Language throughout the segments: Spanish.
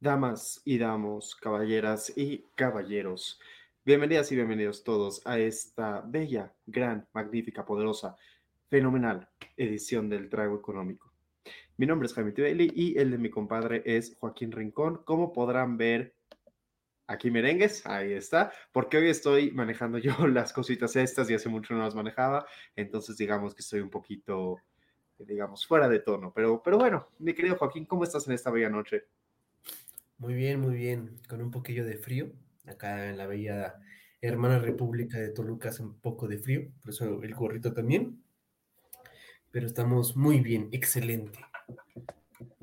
Damas y damos, caballeras y caballeros, bienvenidas y bienvenidos todos a esta bella, gran, magnífica, poderosa, fenomenal edición del Trago Económico. Mi nombre es Jaime Tibeli y el de mi compadre es Joaquín Rincón. Como podrán ver, aquí merengues, ahí está, porque hoy estoy manejando yo las cositas estas y hace mucho no las manejaba, entonces digamos que estoy un poquito, digamos, fuera de tono, pero, pero bueno, mi querido Joaquín, ¿cómo estás en esta bella noche? Muy bien, muy bien, con un poquillo de frío. Acá en la bella hermana República de Toluca hace un poco de frío, por eso el gorrito también. Pero estamos muy bien, excelente.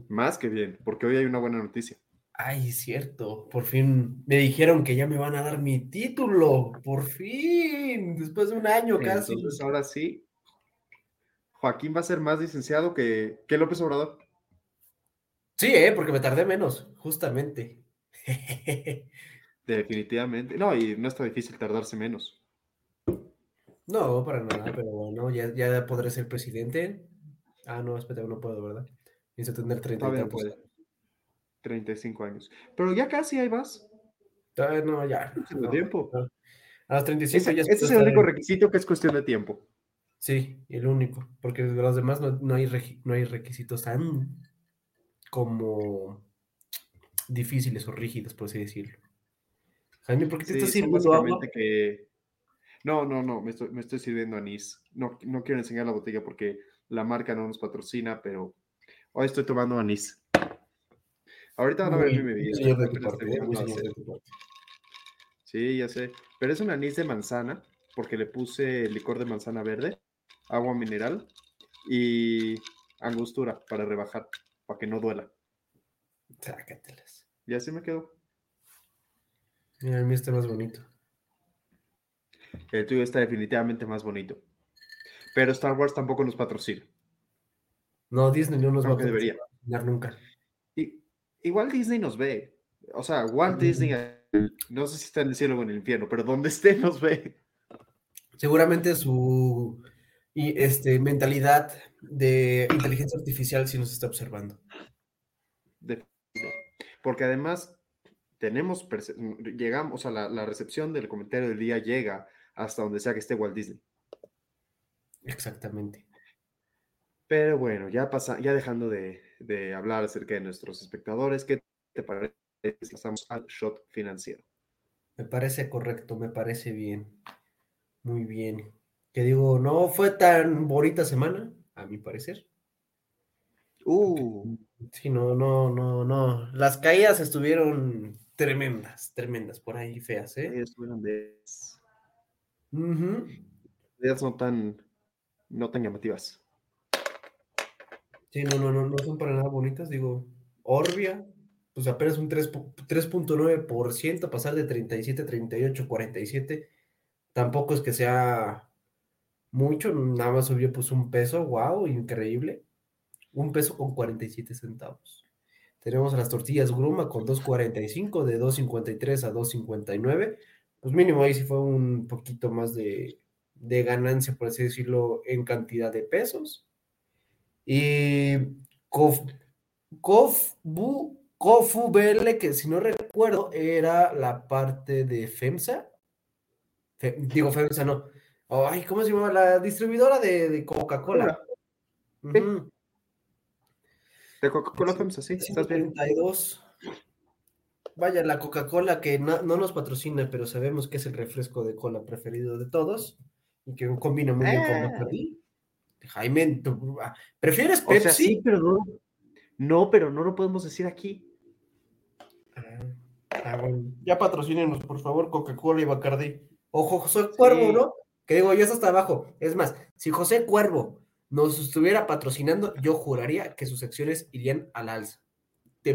Más que bien, porque hoy hay una buena noticia. Ay, cierto, por fin me dijeron que ya me van a dar mi título, por fin, después de un año casi. Entonces ahora sí, Joaquín va a ser más licenciado que, que López Obrador. Sí, ¿eh? porque me tardé menos, justamente. Definitivamente. No, y no está difícil tardarse menos. No, para nada, pero bueno, ya, ya podré ser presidente. Ah, no, espera, no puedo, ¿verdad? Necesito tener 30 Todavía puede. 35 años. Pero ya casi hay más. Todavía no, ya. No, tiempo. A los 35 ese, ya Ese es el único requisito que es cuestión de tiempo. Sí, el único. Porque de los demás no, no hay, no hay requisitos tan como difíciles o rígidos, por así decirlo. Jaime, ¿por qué te Sí, estás sirviendo agua? que... No, no, no, me estoy, me estoy sirviendo anís. No, no quiero enseñar la botella porque la marca no nos patrocina, pero hoy estoy tomando anís. Ahorita van a ver mi bebida. parte. Sí, ya sé. Pero es un anís de manzana, porque le puse licor de manzana verde, agua mineral y angostura para rebajar, para que no duela. Sácatelas. Y así me quedó. Mira, el mío está más bonito. El tuyo está definitivamente más bonito. Pero Star Wars tampoco nos patrocina. No, Disney no nos va a debería. nunca. Y, igual Disney nos ve. O sea, Walt Disney, no sé si está en el cielo o en el infierno, pero donde esté nos ve. Seguramente su y este, mentalidad de inteligencia artificial sí nos está observando. Porque además tenemos, llegamos a la, la recepción del comentario del día llega hasta donde sea que esté Walt Disney. Exactamente. Pero bueno, ya pasa, ya dejando de, de hablar acerca de nuestros espectadores, ¿qué te parece si pasamos al shot financiero? Me parece correcto, me parece bien. Muy bien. Que digo, no fue tan bonita semana, a mi parecer. Uh, Sí, no, no, no, no. Las caídas estuvieron tremendas, tremendas, por ahí feas, ¿eh? fueron de Ujú. ideas no tan, no tan llamativas. Sí, no, no, no, no son para nada bonitas. Digo, Orbia, pues apenas un 3 pu- 3.9%, pasar de 37, 38, 47. Tampoco es que sea mucho, nada más subió pues un peso, wow, increíble. Un peso con 47 centavos. Tenemos las tortillas Gruma con 2.45, de 2.53 a 2.59. Pues mínimo ahí sí fue un poquito más de, de ganancia, por así decirlo, en cantidad de pesos. Y Cof, Cofbu, Cofu BL, que si no recuerdo, era la parte de FEMSA. Fe- digo, FEMSA no. Ay, ¿cómo se llama? La distribuidora de, de Coca-Cola. De Coca-Cola FEMSA, sí, estás bien. 132. vaya, la Coca-Cola que no, no nos patrocina, pero sabemos que es el refresco de cola preferido de todos y que combina muy bien con Eh. Bacardi. Jaime, ¿tú, ah, ¿prefieres O Pepsi? sea, sí, pero no. No, pero no lo podemos decir aquí. Ah, ah, bueno. Ya patrocínenos, por favor, Coca-Cola y Bacardi. Ojo, José Cuervo, Sí. ¿no? Que digo, ya está hasta abajo. Es más, si José Cuervo nos estuviera patrocinando, yo juraría que sus acciones irían al alza.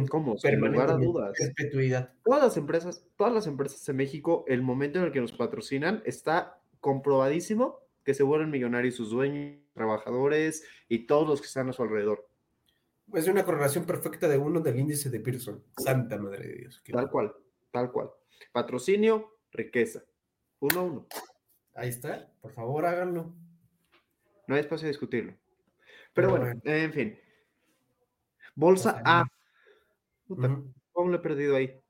¿Cómo? Sin lugar a dudas. Perpetuidad. Todas las empresas, todas las empresas de México, el momento en el que nos patrocinan, está comprobadísimo que se vuelven millonarios sus dueños, trabajadores y todos los que están a su alrededor. Es una correlación perfecta de uno del índice de Pearson. Santa madre de Dios. Tal cual, tal cual. Patrocinio, riqueza. Uno a uno. Ahí está. Por favor, háganlo. No hay espacio a discutirlo. Pero bueno, en fin. Bolsa. A. Puta, Ujú. ¿Cómo lo he perdido ahí?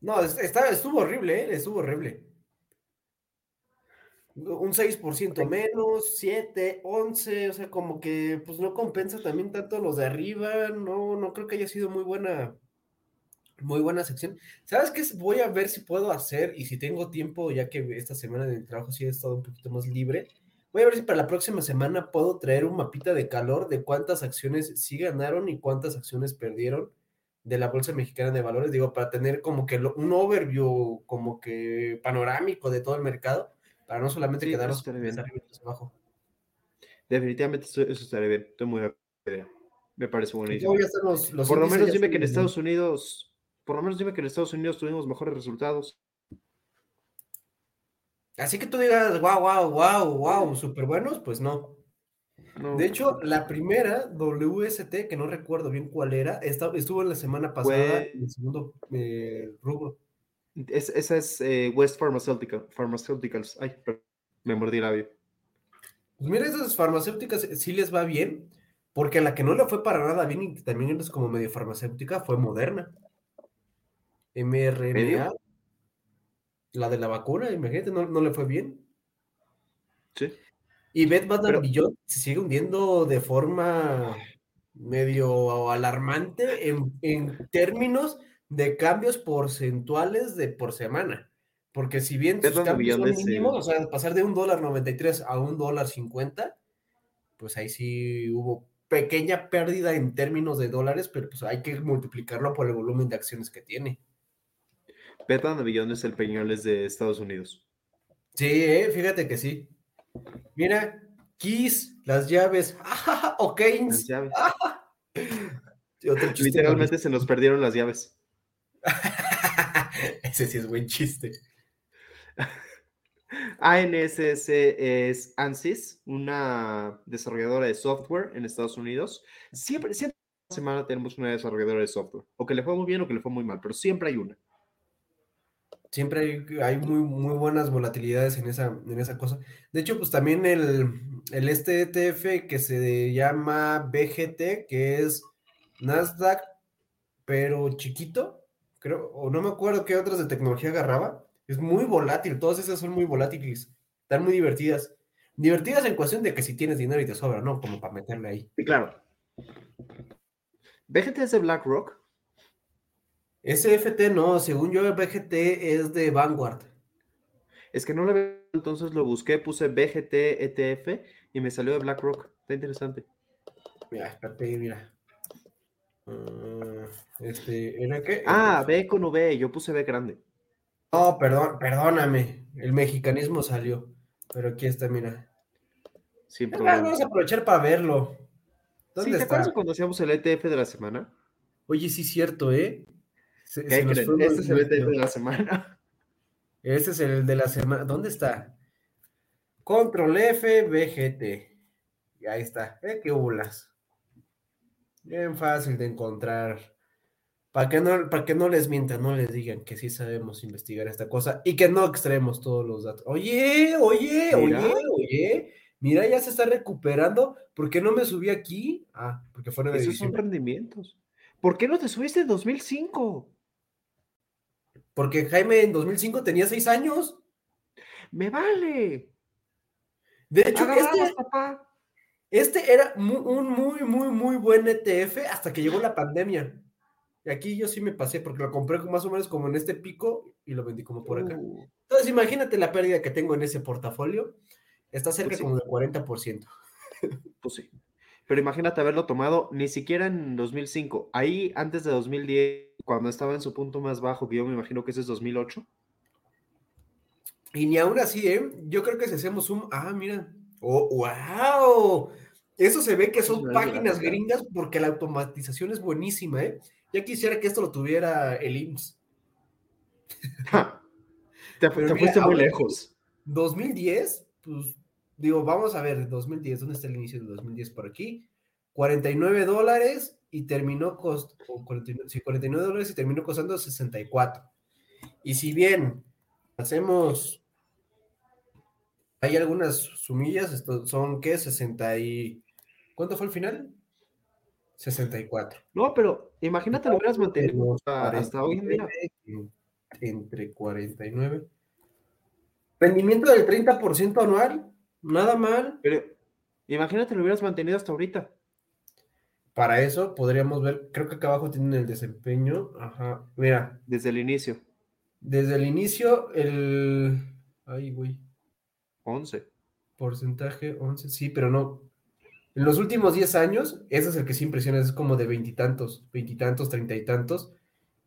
No, es- está, estuvo horrible, ¿eh? Estuvo horrible. Un 6% menos, 7, 11, o sea, como que pues no compensa también tanto los de arriba, no, no creo que haya sido muy buena, muy buena sección. ¿Sabes qué? Voy a ver si puedo hacer y si tengo tiempo, ya que esta semana de trabajo sí he estado un poquito más libre, voy a ver si para la próxima semana puedo traer un mapita de calor de cuántas acciones sí ganaron y cuántas acciones perdieron de la Bolsa Mexicana de Valores, digo, para tener como que lo- un overview como que panorámico de todo el mercado, para no solamente Sí, quedarnos bien. abajo. Definitivamente eso, eso estaría bien. Estoy muy de acuerdo. Me parece los- los Por lo menos dime que en Estados Unidos, por lo menos dime que en Estados Unidos tuvimos mejores resultados. Así que tú digas, wow, wow, wow, wow, súper buenos, pues no. No, De hecho, la primera, WST, que no recuerdo bien cuál era, estuvo en la semana pasada en el segundo eh, rubro. es- esa es eh, West Pharmaceutical, Pharmaceuticals. Ay, me mordí el labio. Pues mira, esas farmacéuticas eh, sí les va bien, porque a la que no le fue para nada bien y también es como medio farmacéutica fue Moderna. mRNA, ¿Medio? la de la vacuna, imagínate, no, no le fue bien. Sí. Y Beth Bath Pero- se sigue hundiendo de forma medio alarmante en, en términos de cambios porcentuales de por semana. Porque si bien sus cambios son es, mínimos, eh, o sea, pasar de un dólar 93 a un dólar 50, pues ahí sí hubo pequeña pérdida en términos de dólares, pero pues hay que multiplicarlo por el volumen de acciones que tiene. De Beyond es el Peñoles de Estados Unidos. Sí, eh, fíjate que sí. Mira, Kiss, las llaves, o Las Keynes. llaves. Literalmente se nos perdieron las llaves. Ese sí es buen chiste. ANSS es ANSYS, una desarrolladora de software en Estados Unidos. Siempre, siempre semana tenemos una desarrolladora de software. O que le fue muy bien o que le fue muy mal, pero siempre hay una. Siempre hay, hay muy, muy buenas volatilidades en esa, en esa cosa. De hecho, pues también el, el este ETF que se llama BGT, que es Nasdaq, pero chiquito, creo, o no me acuerdo qué otras de tecnología agarraba. Es muy volátil, todas esas son muy volátiles, están muy divertidas. Divertidas en cuestión de que si tienes dinero y te sobra, ¿no? Como para meterle ahí. Y claro. ¿BGT es de BlackRock? SFT no, según yo, BGT es de Vanguard. Es que no lo veo, entonces lo busqué, puse BGT ETF y me salió de BlackRock. Está interesante. Mira, espérate, mira. Ah, este, ¿era qué? Ah, B con V, yo puse B grande. No, perdón, perdóname. El mexicanismo salió. Pero aquí está, mira. Sin vamos a aprovechar para verlo. Sí, ¿Dónde ¿te está? acuerdas cuando hacíamos el ETF de la semana? Oye, sí, cierto, ¿eh? Se- ¿Qué se creen? fue Este es el de la semana. Este es el de la semana. ¿Dónde está? Control F, BGT. Y ahí está. ¿Eh? ¿Qué hulas? Bien fácil de encontrar. Para que, no, para que no les mientan, no les digan que sí sabemos investigar esta cosa y que no extraemos todos los datos. Oye, oye, Mira. oye, oye. Mira, ya se está recuperando. ¿Por qué no me subí aquí? Ah, porque fuera de Esos son rendimientos. ¿Por qué no te subiste en 2005? Porque Jaime en 2005 tenía seis años. ¡Me vale! De hecho, este, papá. Este era un muy, muy, muy buen ETF hasta que llegó la pandemia. Y aquí yo sí me pasé porque lo compré más o menos como en este pico y lo vendí como por acá. Uh, Entonces imagínate la pérdida que tengo en ese portafolio. Está cerca Pues sí. como del 40%. pues sí. Pero imagínate haberlo tomado ni siquiera en 2005. Ahí, antes de 2010, cuando estaba en su punto más bajo, que yo me imagino que ese es 2008. Y ni aún así, ¿eh? Yo creo que si hacemos un... Ah, mira. ¡Oh, wow! Eso se ve que son páginas gringas porque la automatización es buenísima, ¿eh? Ya quisiera que esto lo tuviera el IMSS. Te, te mira, fuiste muy lejos. 2010, pues digo, vamos a ver, 2010, ¿dónde está el inicio de 2010 por aquí? 49 dólares y terminó costando, 49, sí, 49 dólares y terminó costando 64. Y si bien hacemos, hay algunas sumillas, esto son, ¿qué? 60 y... ¿Cuánto fue el final? 64. No, pero imagínate lo hubieras mantenido hasta, hasta hoy en día. 49, Entre 49. Rendimiento del 30% anual, nada mal. Pero imagínate lo hubieras mantenido hasta ahorita. Para eso podríamos ver, creo que acá abajo tienen el desempeño. Ajá, mira, Desde el inicio. desde el inicio, el. Ay, güey, 11. porcentaje 11, sí, pero no. En los últimos 10 años, ese es el que sí impresiona, es como de veintitantos, veintitantos, treinta y tantos.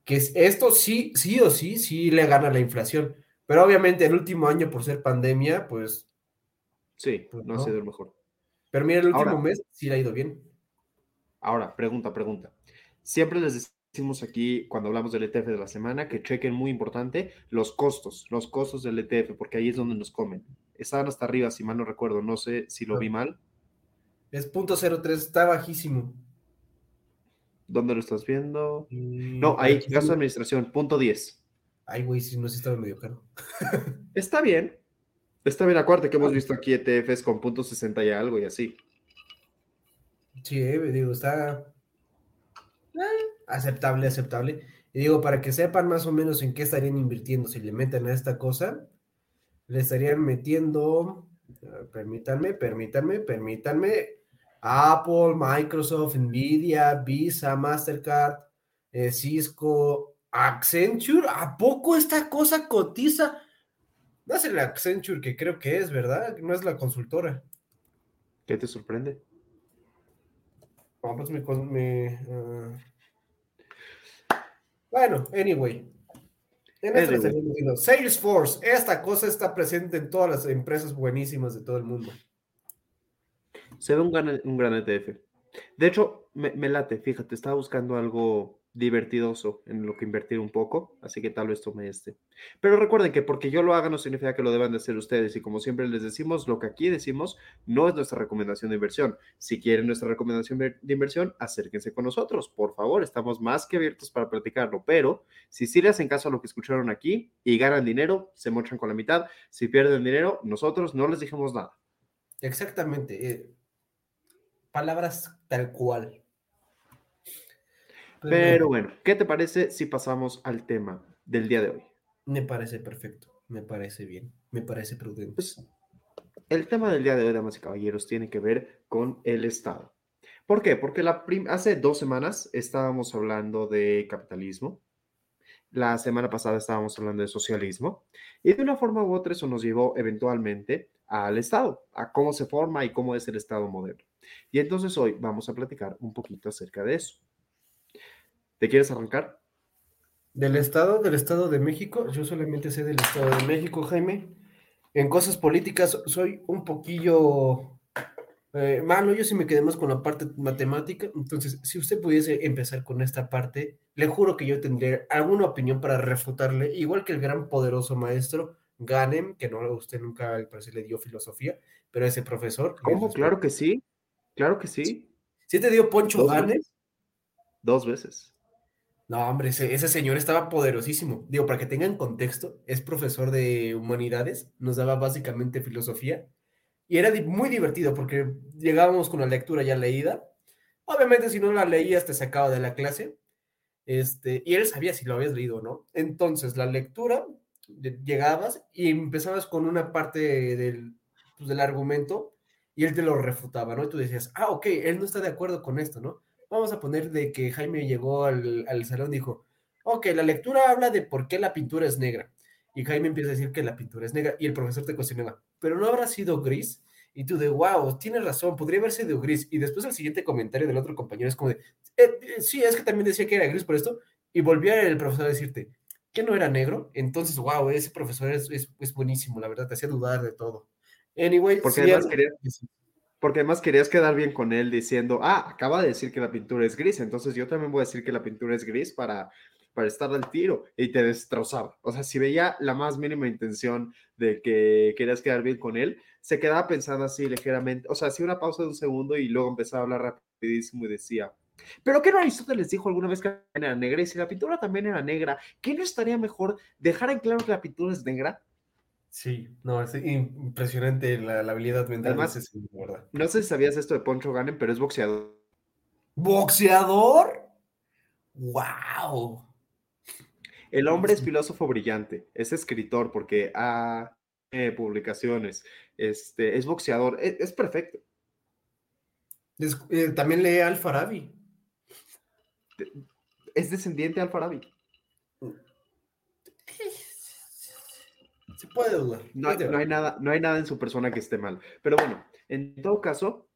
Que es, esto sí, sí o sí, sí le gana la inflación. Pero obviamente el último año, por ser pandemia, pues. Sí, Pues no ha sido el mejor. Pero mira, el último Ahora- mes sí le ha ido bien. Ahora, pregunta, pregunta. Siempre les decimos aquí, cuando hablamos del ETF de la semana, que chequen muy importante los costos, los costos del ETF, porque ahí es donde nos comen. Estaban hasta arriba, si mal no recuerdo, no sé si lo vi mal. Es .03, está bajísimo. ¿Dónde lo estás viendo? Mm, No, ahí, gasto de sí- administración, punto 10. Ay, güey, sí, no sé, estaba medio caro. Está bien. Está bien, acuérdate que hemos visto aquí ETFs con punto 60 y algo y así. Sí, digo, está eh, aceptable, aceptable. Y digo, para que sepan más o menos en qué estarían invirtiendo si le meten a esta cosa, le estarían metiendo, ah, permítanme, permítanme, permítanme, Apple, Microsoft, Nvidia, Visa, Mastercard, eh, Cisco, Accenture. ¿A poco esta cosa cotiza? No es el Accenture que creo que es, ¿verdad? No es la consultora. ¿Qué te sorprende? No, pues me. ah. Bueno, anyway. En esto le Anyway. Salesforce, esta cosa está presente en todas las empresas buenísimas de todo el mundo. Se ve un gran, un gran ETF. De hecho, me, me late, fíjate, estaba buscando algo divertidoso en lo que invertir un poco, así que tal vez tome este. Pero recuerden que porque yo lo haga no significa que lo deban de hacer ustedes y como siempre les decimos, lo que aquí decimos no es nuestra recomendación de inversión. Si quieren nuestra recomendación de inversión, acérquense con nosotros, por favor, estamos más que abiertos para platicarlo, pero si sí le hacen caso a lo que escucharon aquí y ganan dinero, se mochan con la mitad, si pierden dinero, nosotros no les dijimos nada. Exactamente. eh, palabras tal cual. Pero bueno, ¿qué te parece si pasamos al tema del día de hoy? me parece perfecto. Me parece bien. Me parece prudente. Pues el tema del día de hoy, damas y caballeros, tiene que ver con el Estado. ¿Por qué? Porque la hace dos semanas estábamos hablando de capitalismo, la semana pasada estábamos hablando de socialismo, y de una forma u otra eso nos llevó eventualmente al Estado, a cómo se forma y cómo es el Estado moderno. Y entonces hoy vamos a platicar un poquito acerca de eso. ¿Te quieres arrancar? Del Estado, del Estado de México, yo solamente sé del Estado de México, Jaime. En cosas políticas soy un poquillo eh, malo, yo sí me quedé más con la parte matemática, entonces si usted pudiese empezar con esta parte, le juro que yo tendría alguna opinión para refutarle, igual que el gran poderoso maestro Ganem, que no a usted nunca al parecer le dio filosofía, pero ese profesor. ¿Cómo? Claro que sí, claro que sí, ¿Sí te dio Poncho Dos Ganem? veces. dos veces. No, hombre, ese, señor estaba poderosísimo. Digo, para que tengan contexto, es profesor de humanidades, nos daba básicamente filosofía y era muy divertido porque llegábamos con la lectura ya leída. Obviamente, si no la leías, te sacaba de la clase. Este, y él sabía si lo habías leído o no. Entonces, la lectura, llegabas y empezabas con una parte del, pues, del argumento y él te lo refutaba, ¿no? Y tú decías, ah, ok, él no está de acuerdo con esto, ¿no? Vamos a poner de que Jaime llegó al, al salón y dijo, ok, la lectura habla de por qué la pintura es negra. Y Jaime empieza a decir que la pintura es negra y el profesor te cuestionaba, pero no habrá sido gris. Y tú de, wow, tienes razón, podría haber sido gris. Y después el siguiente comentario del otro compañero es como de, "Eh, eh, sí, es que también decía que era gris por esto. Y volvió el profesor a decirte, que no era negro. Entonces, wow, ese profesor es, es, es buenísimo, la verdad, te hacía dudar de todo. Anyway, Porque además quería- Porque además querías quedar bien con él diciendo, ah, acaba de decir que la pintura es gris, entonces yo también voy a decir que la pintura es gris para, para estar al tiro y te destrozaba. O sea, si veía la más mínima intención de que querías quedar bien con él, se quedaba pensando así ligeramente, o sea, hacía una pausa de un segundo y luego empezaba a hablar rapidísimo y decía, pero ¿qué no Aristóteles dijo alguna vez que era negra? Y si la pintura también era negra, ¿qué no estaría mejor dejar en claro que la pintura es negra? Sí, no, es impresionante la, la habilidad mental Además- de ese. No sé si sabías esto de Poncho Ganem, pero es boxeador. ¿Boxeador? ¡Wow! El hombre es filósofo brillante, es escritor porque ha eh, publicaciones, este, es boxeador, es, es perfecto. Eh, también lee Al Farabi. Es descendiente de Alfarabi. Se puede dudar. No, hay- no nada, no hay nada en su persona que esté mal. Pero bueno, en todo caso,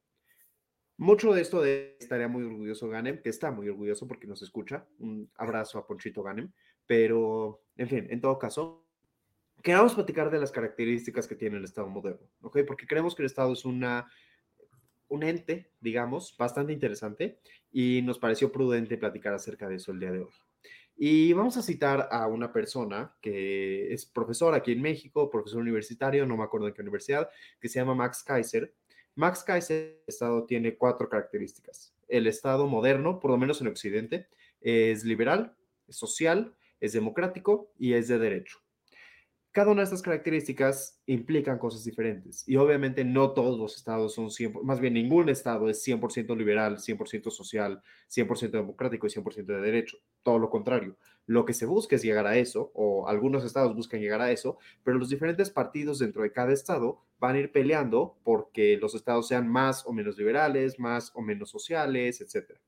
mucho de esto de estaría muy orgulloso Ganem, que está muy orgulloso porque nos escucha. Un abrazo a Ponchito Ganem. Pero, en fin, en todo caso, queremos platicar de las características que tiene el Estado moderno, ¿ok? Porque creemos que el Estado es una, un ente, digamos, bastante interesante y nos pareció prudente platicar acerca de eso el día de hoy. Y vamos a citar a una persona que es profesor aquí en México, profesor universitario, no me acuerdo en qué universidad, que se llama Max Kaiser. Max Kaiser, Estado tiene cuatro características. El Estado moderno, por lo menos en Occidente, es liberal, es social, es democrático y es de derecho. Cada una de estas características implican cosas diferentes y obviamente no todos los estados son 100%, más bien ningún estado es 100% liberal, 100% social, 100% democrático y 100% de derecho. Todo lo contrario. Lo que se busca es llegar a eso, o algunos estados buscan llegar a eso, pero los diferentes partidos dentro de cada estado van a ir peleando porque los estados sean más o menos liberales, más o menos sociales, etc.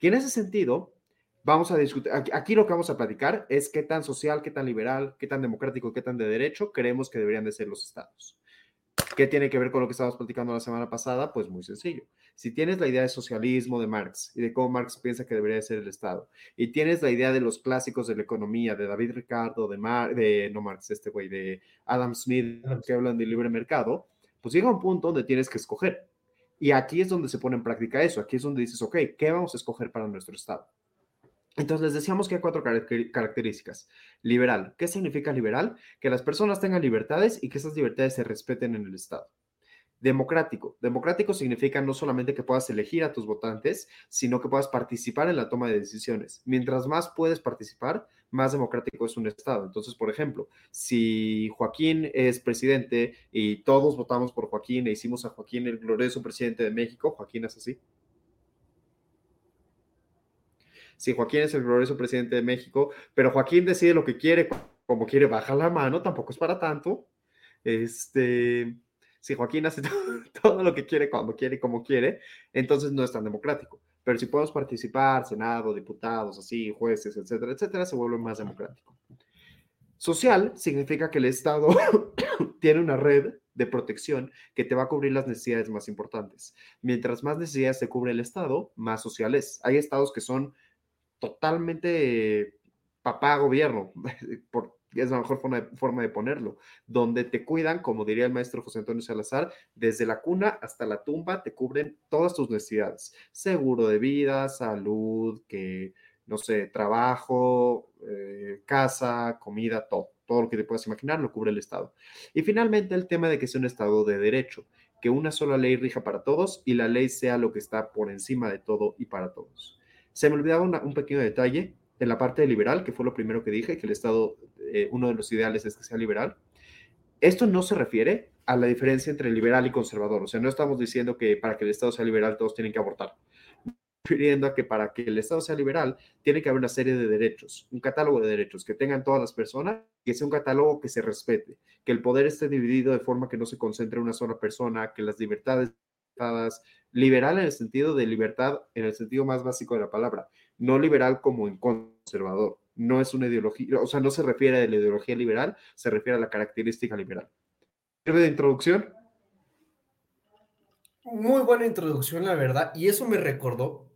Y en ese sentido, vamos a discutir, aquí, lo que vamos a platicar es qué tan social, qué tan liberal, qué tan democrático, qué tan de derecho creemos que deberían de ser los estados. ¿Qué tiene que ver con lo que estábamos platicando la semana pasada? Pues muy sencillo. Si tienes la idea de socialismo de Marx y de cómo Marx piensa que debería de ser el Estado, y tienes la idea de los clásicos de la economía, de David Ricardo, de, Mar de no Marx, este güey, de Adam Smith, que hablan de libre mercado, pues llega un punto donde tienes que escoger. Y aquí es donde se pone en práctica eso. Aquí es donde dices, ok, ¿qué vamos a escoger para nuestro Estado? Entonces les decíamos que hay cuatro características. Liberal. ¿Qué significa liberal? Que las personas tengan libertades y que esas libertades se respeten en el Estado. Democrático. Democrático significa no solamente que puedas elegir a tus votantes, sino que puedas participar en la toma de decisiones. Mientras más puedes participar, más democrático es un Estado. Entonces, por ejemplo, si Joaquín es presidente y todos votamos por Joaquín e hicimos a Joaquín el glorioso presidente de México, Joaquín es así. Si Joaquín es el glorioso presidente de México, pero Joaquín decide lo que quiere, como quiere, baja la mano, tampoco es para tanto. Este, si Joaquín hace todo, todo, lo que quiere, cuando quiere como quiere, entonces no es tan democrático. Pero si podemos participar, Senado, diputados, así, jueces, etcétera, etcétera, se vuelve más democrático. Social significa que el Estado tiene una red de protección que te va a cubrir las necesidades más importantes. Mientras más necesidades se cubre el Estado, más social es. Hay estados que son totalmente papá gobierno, por, es la mejor forma de, forma de, ponerlo, donde te cuidan, como diría el maestro José Antonio Salazar, desde la cuna hasta la tumba te cubren todas tus necesidades, seguro de vida, salud, que, no sé, trabajo, eh, casa, comida, todo, todo lo que te puedas imaginar lo cubre el Estado. Y finalmente el tema de que sea un Estado de derecho, que una sola ley rija para todos y la ley sea lo que está por encima de todo y para todos. Se me olvidaba un pequeño detalle en la parte de liberal, que fue lo primero que dije, que el Estado, eh, uno de los ideales es que sea liberal. Esto no se refiere a la diferencia entre liberal y conservador. O sea, no estamos diciendo que para que el Estado sea liberal todos tienen que abortar. Refiriendo a que para que el Estado sea liberal tiene que haber una serie de derechos, un catálogo de derechos que tengan todas las personas, que sea un catálogo que se respete, que el poder esté dividido de forma que no se concentre en una sola persona, que las libertades liberal en el sentido de libertad, en el sentido más básico de la palabra, no liberal como en conservador. No es una ideología, o sea, no se refiere a la ideología liberal, se refiere a la característica liberal. ¿Sirve de introducción? Muy buena introducción, la verdad. Y eso me recordó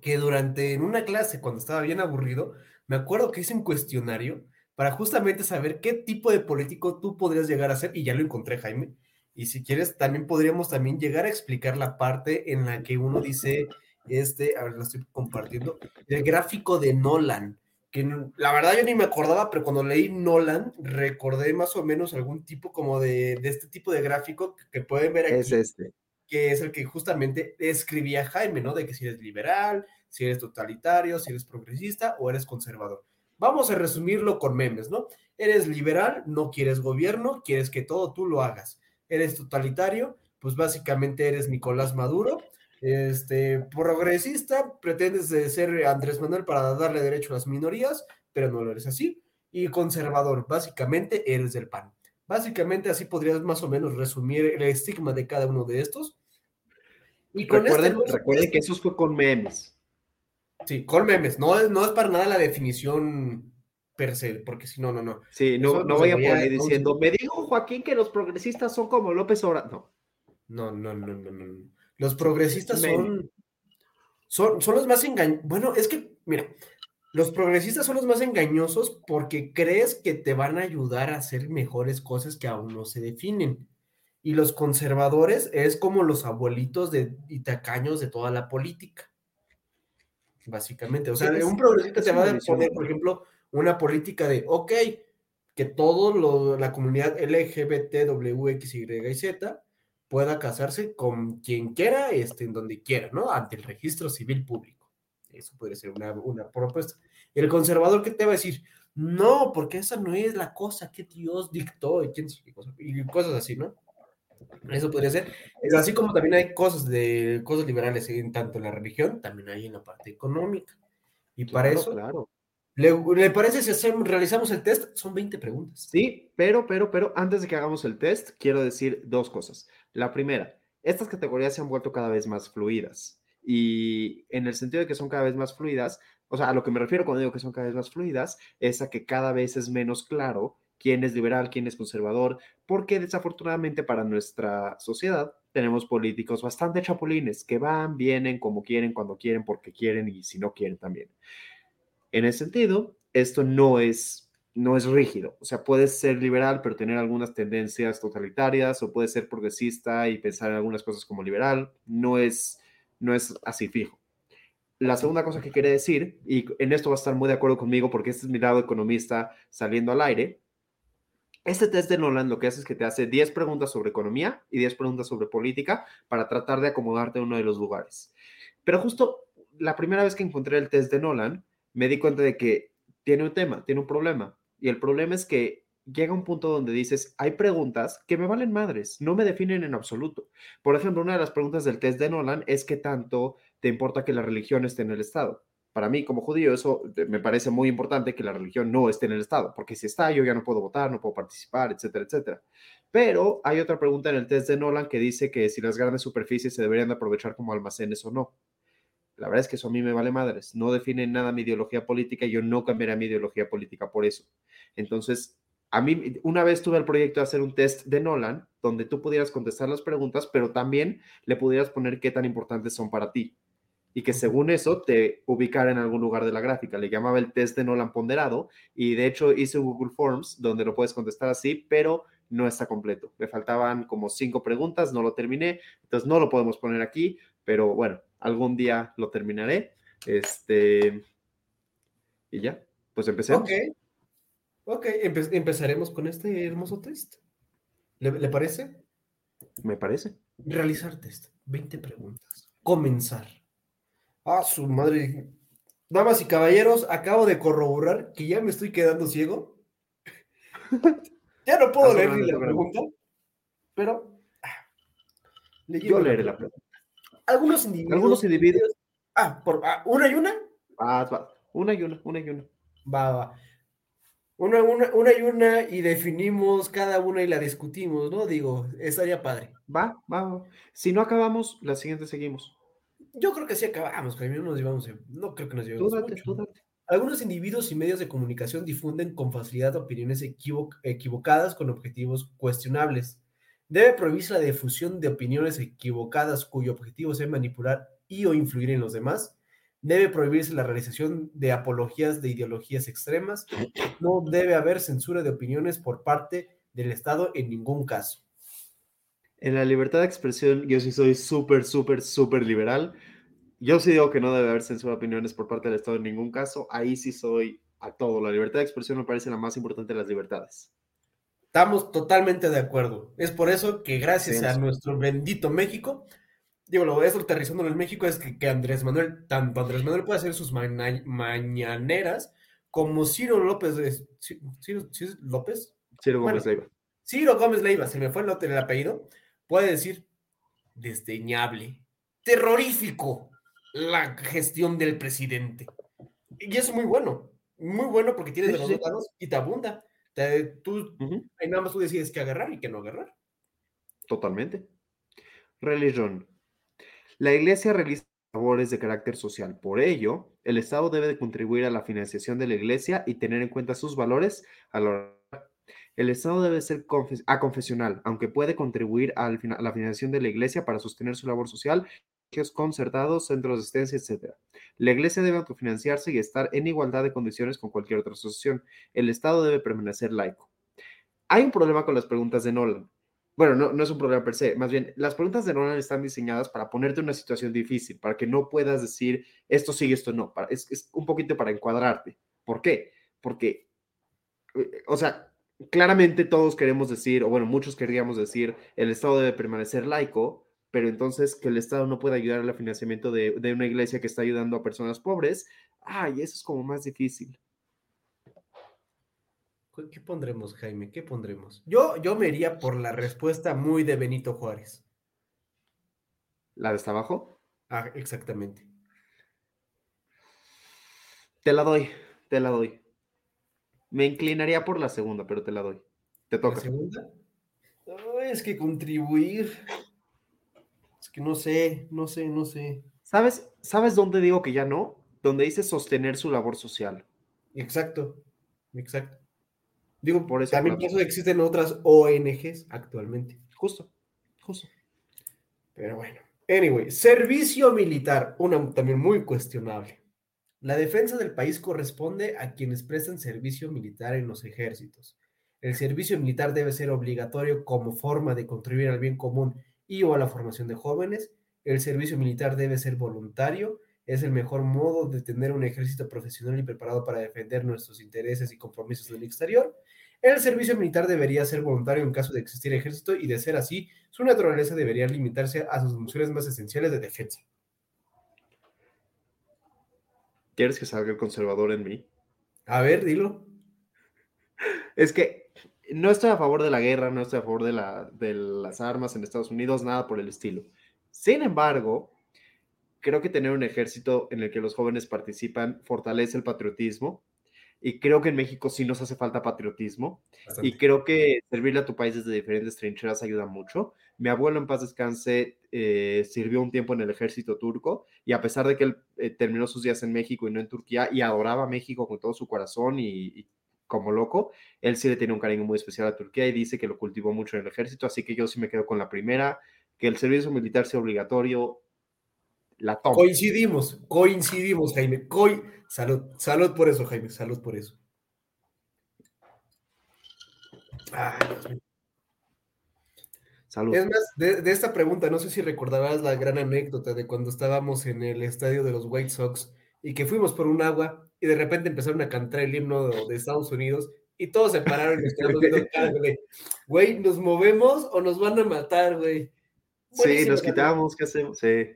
que durante en una clase, cuando estaba bien aburrido, me acuerdo que hice un cuestionario para justamente saber qué tipo de político tú podrías llegar a ser, y ya lo encontré, Jaime. Y si quieres, también podríamos también llegar a explicar la parte en la que uno dice, este, a ver, lo estoy compartiendo, el gráfico de Nolan, que la verdad yo ni me acordaba, pero cuando leí Nolan, recordé más o menos algún tipo como de, de este tipo de gráfico que, que pueden ver aquí. Es este. Que es el que justamente escribía Jaime, ¿no? De que si eres liberal, si eres totalitario, si eres progresista o eres conservador. Vamos a resumirlo con memes, ¿no? Eres liberal, no quieres gobierno, quieres que todo tú lo hagas. Eres totalitario, pues básicamente eres Nicolás Maduro. Este, progresista, pretendes ser Andrés Manuel para darle derecho a las minorías, pero no lo eres así. Y conservador, básicamente eres del PAN. Básicamente así podrías más o menos resumir el estigma de cada uno de estos. Y con recuerden, este... recuerden que eso fue con memes. Sí, con memes. No no es para nada la definición per se, porque si no, no, no. Sí, no, no voy a poner diciendo, me dijo Joaquín que los progresistas son como López Obrador. No. No, no, no, no, no. Los progresistas son, son, son los más engañosos. Bueno, es que, mira, los progresistas son los más engañosos porque crees que te van a ayudar a hacer mejores cosas que aún no se definen. Y los conservadores es como los abuelitos de itacaños de toda la política básicamente. O sea, un progresista te va a poner, por ejemplo, una política de, ok, que todo la comunidad LGBT, W, X, Y y Z pueda casarse con quien quiera, este, en donde quiera, ¿no? Ante el registro civil público. Eso puede ser una, una propuesta. El conservador, ¿qué te va a decir? No, porque esa no es la cosa que Dios dictó y, quién, y cosas así, ¿no? Eso podría ser. Es así como también hay cosas de cosas liberales en tanto en la religión, también hay en la parte económica. Y para eso, claro. ¿Le, parece si realizamos el test? Son 20 preguntas. Sí, pero, pero, pero, antes de que hagamos el test, quiero decir dos cosas. La primera, estas categorías se han vuelto cada vez más fluidas. Y en el sentido de que son cada vez más fluidas, o sea, a lo que me refiero cuando digo que son cada vez más fluidas, es a que cada vez es menos claro quién es liberal, quién es conservador, porque desafortunadamente para nuestra sociedad tenemos políticos bastante chapulines que van, vienen como quieren, cuando quieren, porque quieren y si no quieren también. En ese sentido, esto no es, no es rígido. O sea, puedes ser liberal, pero tener algunas tendencias totalitarias, o puedes ser progresista y pensar en algunas cosas como liberal. No es, no es así fijo. La segunda cosa que quería decir, y en esto va a estar muy de acuerdo conmigo porque este es mi lado economista saliendo al aire, este test de Nolan lo que hace es que te hace 10 preguntas sobre economía y 10 preguntas sobre política para tratar de acomodarte en uno de los lugares. Pero justo la primera vez que encontré el test de Nolan, me di cuenta de que tiene un tema, tiene un problema. Y el problema es que llega un punto donde dices, hay preguntas que me valen madres, no me definen en absoluto. Por ejemplo, una de las preguntas del test de Nolan es qué tanto te importa que la religión esté en el Estado para mí como judío eso me parece muy importante que la religión no esté en el Estado, porque si está yo ya no puedo votar, no puedo participar, etcétera, etcétera. Pero hay otra pregunta en el test de Nolan que dice que si las grandes superficies se deberían de aprovechar como almacenes o no. La verdad es que eso a mí me vale madres. No define nada mi ideología política y yo no cambiaré mi ideología política por eso. Entonces, a mí una vez tuve el proyecto de hacer un test de Nolan donde tú pudieras contestar las preguntas, pero también le pudieras poner qué tan importantes son para ti y que según eso te ubicara en algún lugar de la gráfica. Le llamaba el test de Nolan ponderado y de hecho hice un Google Forms donde lo puedes contestar así, pero no está completo. Me faltaban como cinco preguntas, no lo terminé, entonces no lo podemos poner aquí, pero bueno, algún día lo terminaré. Este, y ya, pues empecemos. Ok, ok, empezaremos con este hermoso test. ¿Le, ¿Le parece? Me parece. Realizar test, 20 preguntas. Comenzar. Ah, su madre. Damas y caballeros, acabo de corroborar que ya me estoy quedando ciego. ya no puedo leer ni la pregunta, pero ah, yo leeré la pregunta. Algunos individuos. Algunos individuos. Ah, por, ah, ¿una y una? Ah, va. Una y una, una y una. Va, va. Una, una, una y una y definimos cada una y la discutimos, ¿no? Digo, estaría padre. Va, va, va. Si no acabamos, la siguiente seguimos. Yo creo que sí acabamos, Jaime, no nos llevamos, no creo que nos llevemos Tú date, mucho. tú date. Algunos individuos y medios de comunicación difunden con facilidad opiniones equivo- equivocadas con objetivos cuestionables. Debe prohibirse la difusión de opiniones equivocadas cuyo objetivo sea manipular y o influir en los demás. Debe prohibirse la realización de apologías de ideologías extremas. No debe haber censura de opiniones por parte del Estado en ningún caso. En la libertad de expresión, yo sí soy súper, súper, súper liberal. Yo sí digo que no debe haber censura de opiniones por parte del Estado en ningún caso. Ahí sí soy a todo. La libertad de expresión me parece la más importante de las libertades. Estamos totalmente de acuerdo. Es por eso que gracias Sí, a sí. nuestro bendito México, digo, lo eso aterrizando en el México es que, que Andrés Manuel, tanto Andrés Manuel puede hacer sus maña- mañaneras como Ciro López, Ciro, Ciro López, Ciro Bueno. Gómez Leiva. Ciro Gómez Leiva, se me fue el, otro- el apellido, puede decir desdeñable, terrorífico la gestión del presidente. Y es muy bueno, muy bueno porque tienes Sí, de los dos lados y te abunda. Te- tú, ahí nada más tú decides qué agarrar y qué no agarrar. Totalmente. Religión. La iglesia realiza labores de carácter social. Por ello, el Estado debe de contribuir a la financiación de la iglesia y tener en cuenta sus valores a la El Estado debe ser confes- aconfesional, aunque puede contribuir a la financiación de la Iglesia para sostener su labor social, concertados, centros de asistencia, etc. La Iglesia debe autofinanciarse y estar en igualdad de condiciones con cualquier otra asociación. El Estado debe permanecer laico. Hay un problema con las preguntas de Nolan. Bueno, no, es un problema per se, más bien, las preguntas de Nolan están diseñadas para ponerte en una situación difícil, para que no puedas decir esto sí, esto no. para- es, es un poquito para encuadrarte. ¿Por qué? Porque, eh, o sea, claramente todos queremos decir, o bueno, muchos queríamos decir, el Estado debe permanecer laico, pero entonces que el Estado no puede ayudar al financiamiento de, de una iglesia que está ayudando a personas pobres, ay, eso es como más difícil. ¿Qué- ¿Qué pondremos, Jaime? ¿Qué pondremos? Yo, yo me iría por la respuesta muy de Benito Juárez. ¿La de hasta abajo? Ah, exactamente. Te la doy, te la doy. Me inclinaría por la segunda, pero te la doy. Te ¿La toca. segunda? Ay, es que contribuir. Es que no sé, no sé, no sé. ¿Sabes, ¿Sabes dónde digo que ya no? Donde dice sostener su labor social. Exacto, exacto. Digo, Por eso también por eso existen otras ONGs actualmente. Justo, justo. Pero bueno. Anyway, servicio militar, una también muy cuestionable. La defensa del país corresponde a quienes prestan servicio militar en los ejércitos. El servicio militar debe ser obligatorio como forma de contribuir al bien común y o a la formación de jóvenes. El servicio militar debe ser voluntario. Es el mejor modo de tener un ejército profesional y preparado para defender nuestros intereses y compromisos en el exterior. El servicio militar debería ser voluntario en caso de existir ejército y de ser así, su naturaleza debería limitarse a sus funciones más esenciales de defensa. ¿Quieres que salga el conservador en mí? A ver, dilo. Es que no estoy a favor de la guerra, no estoy a favor de, la, de las armas en Estados Unidos, nada por el estilo. Sin embargo, creo que tener un ejército en el que los jóvenes participan fortalece el patriotismo y creo que en México sí nos hace falta patriotismo y creo que servirle a tu país desde diferentes trincheras ayuda mucho. Mi abuelo en paz descanse eh, sirvió un tiempo en el ejército turco y a pesar de que él eh, terminó sus días en México y no en Turquía y adoraba a México con todo su corazón y, y como loco, él sí le tiene un cariño muy especial a Turquía y dice que lo cultivó mucho en el ejército, así que yo sí me quedo con la primera, que el servicio militar sea obligatorio, la tomo. Coincidimos, coincidimos, Jaime. Coi salud, salud por eso, Jaime, salud por eso. Ay, Dios mío. Salud. Es más, de, de esta pregunta, no sé si recordarás la gran anécdota de cuando estábamos en el estadio de los White Sox y que fuimos por un agua y de repente empezaron a cantar el himno de, de Estados Unidos y todos se pararon y quedamos viendo cara, güey. Güey, ¿nos movemos o nos van a matar, güey? Sí, nos quitamos, ¿qué hacemos? Sí.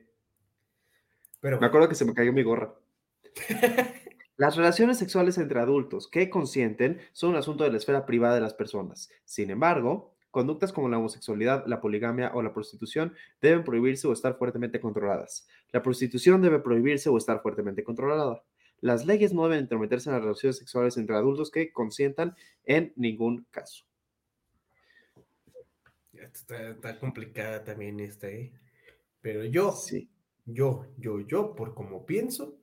Pero Me acuerdo que se me cayó mi gorra. Las relaciones sexuales entre adultos que consienten son un asunto de la esfera privada de las personas. Sin embargo, conductas como la homosexualidad, la poligamia o la prostitución deben prohibirse o estar fuertemente controladas. La prostitución debe prohibirse o estar fuertemente controlada. Las leyes no deben entrometerse en las relaciones sexuales entre adultos que consientan en ningún caso. Está, está complicada también esta, ¿eh? Pero yo, Sí. yo, yo, yo, por como pienso,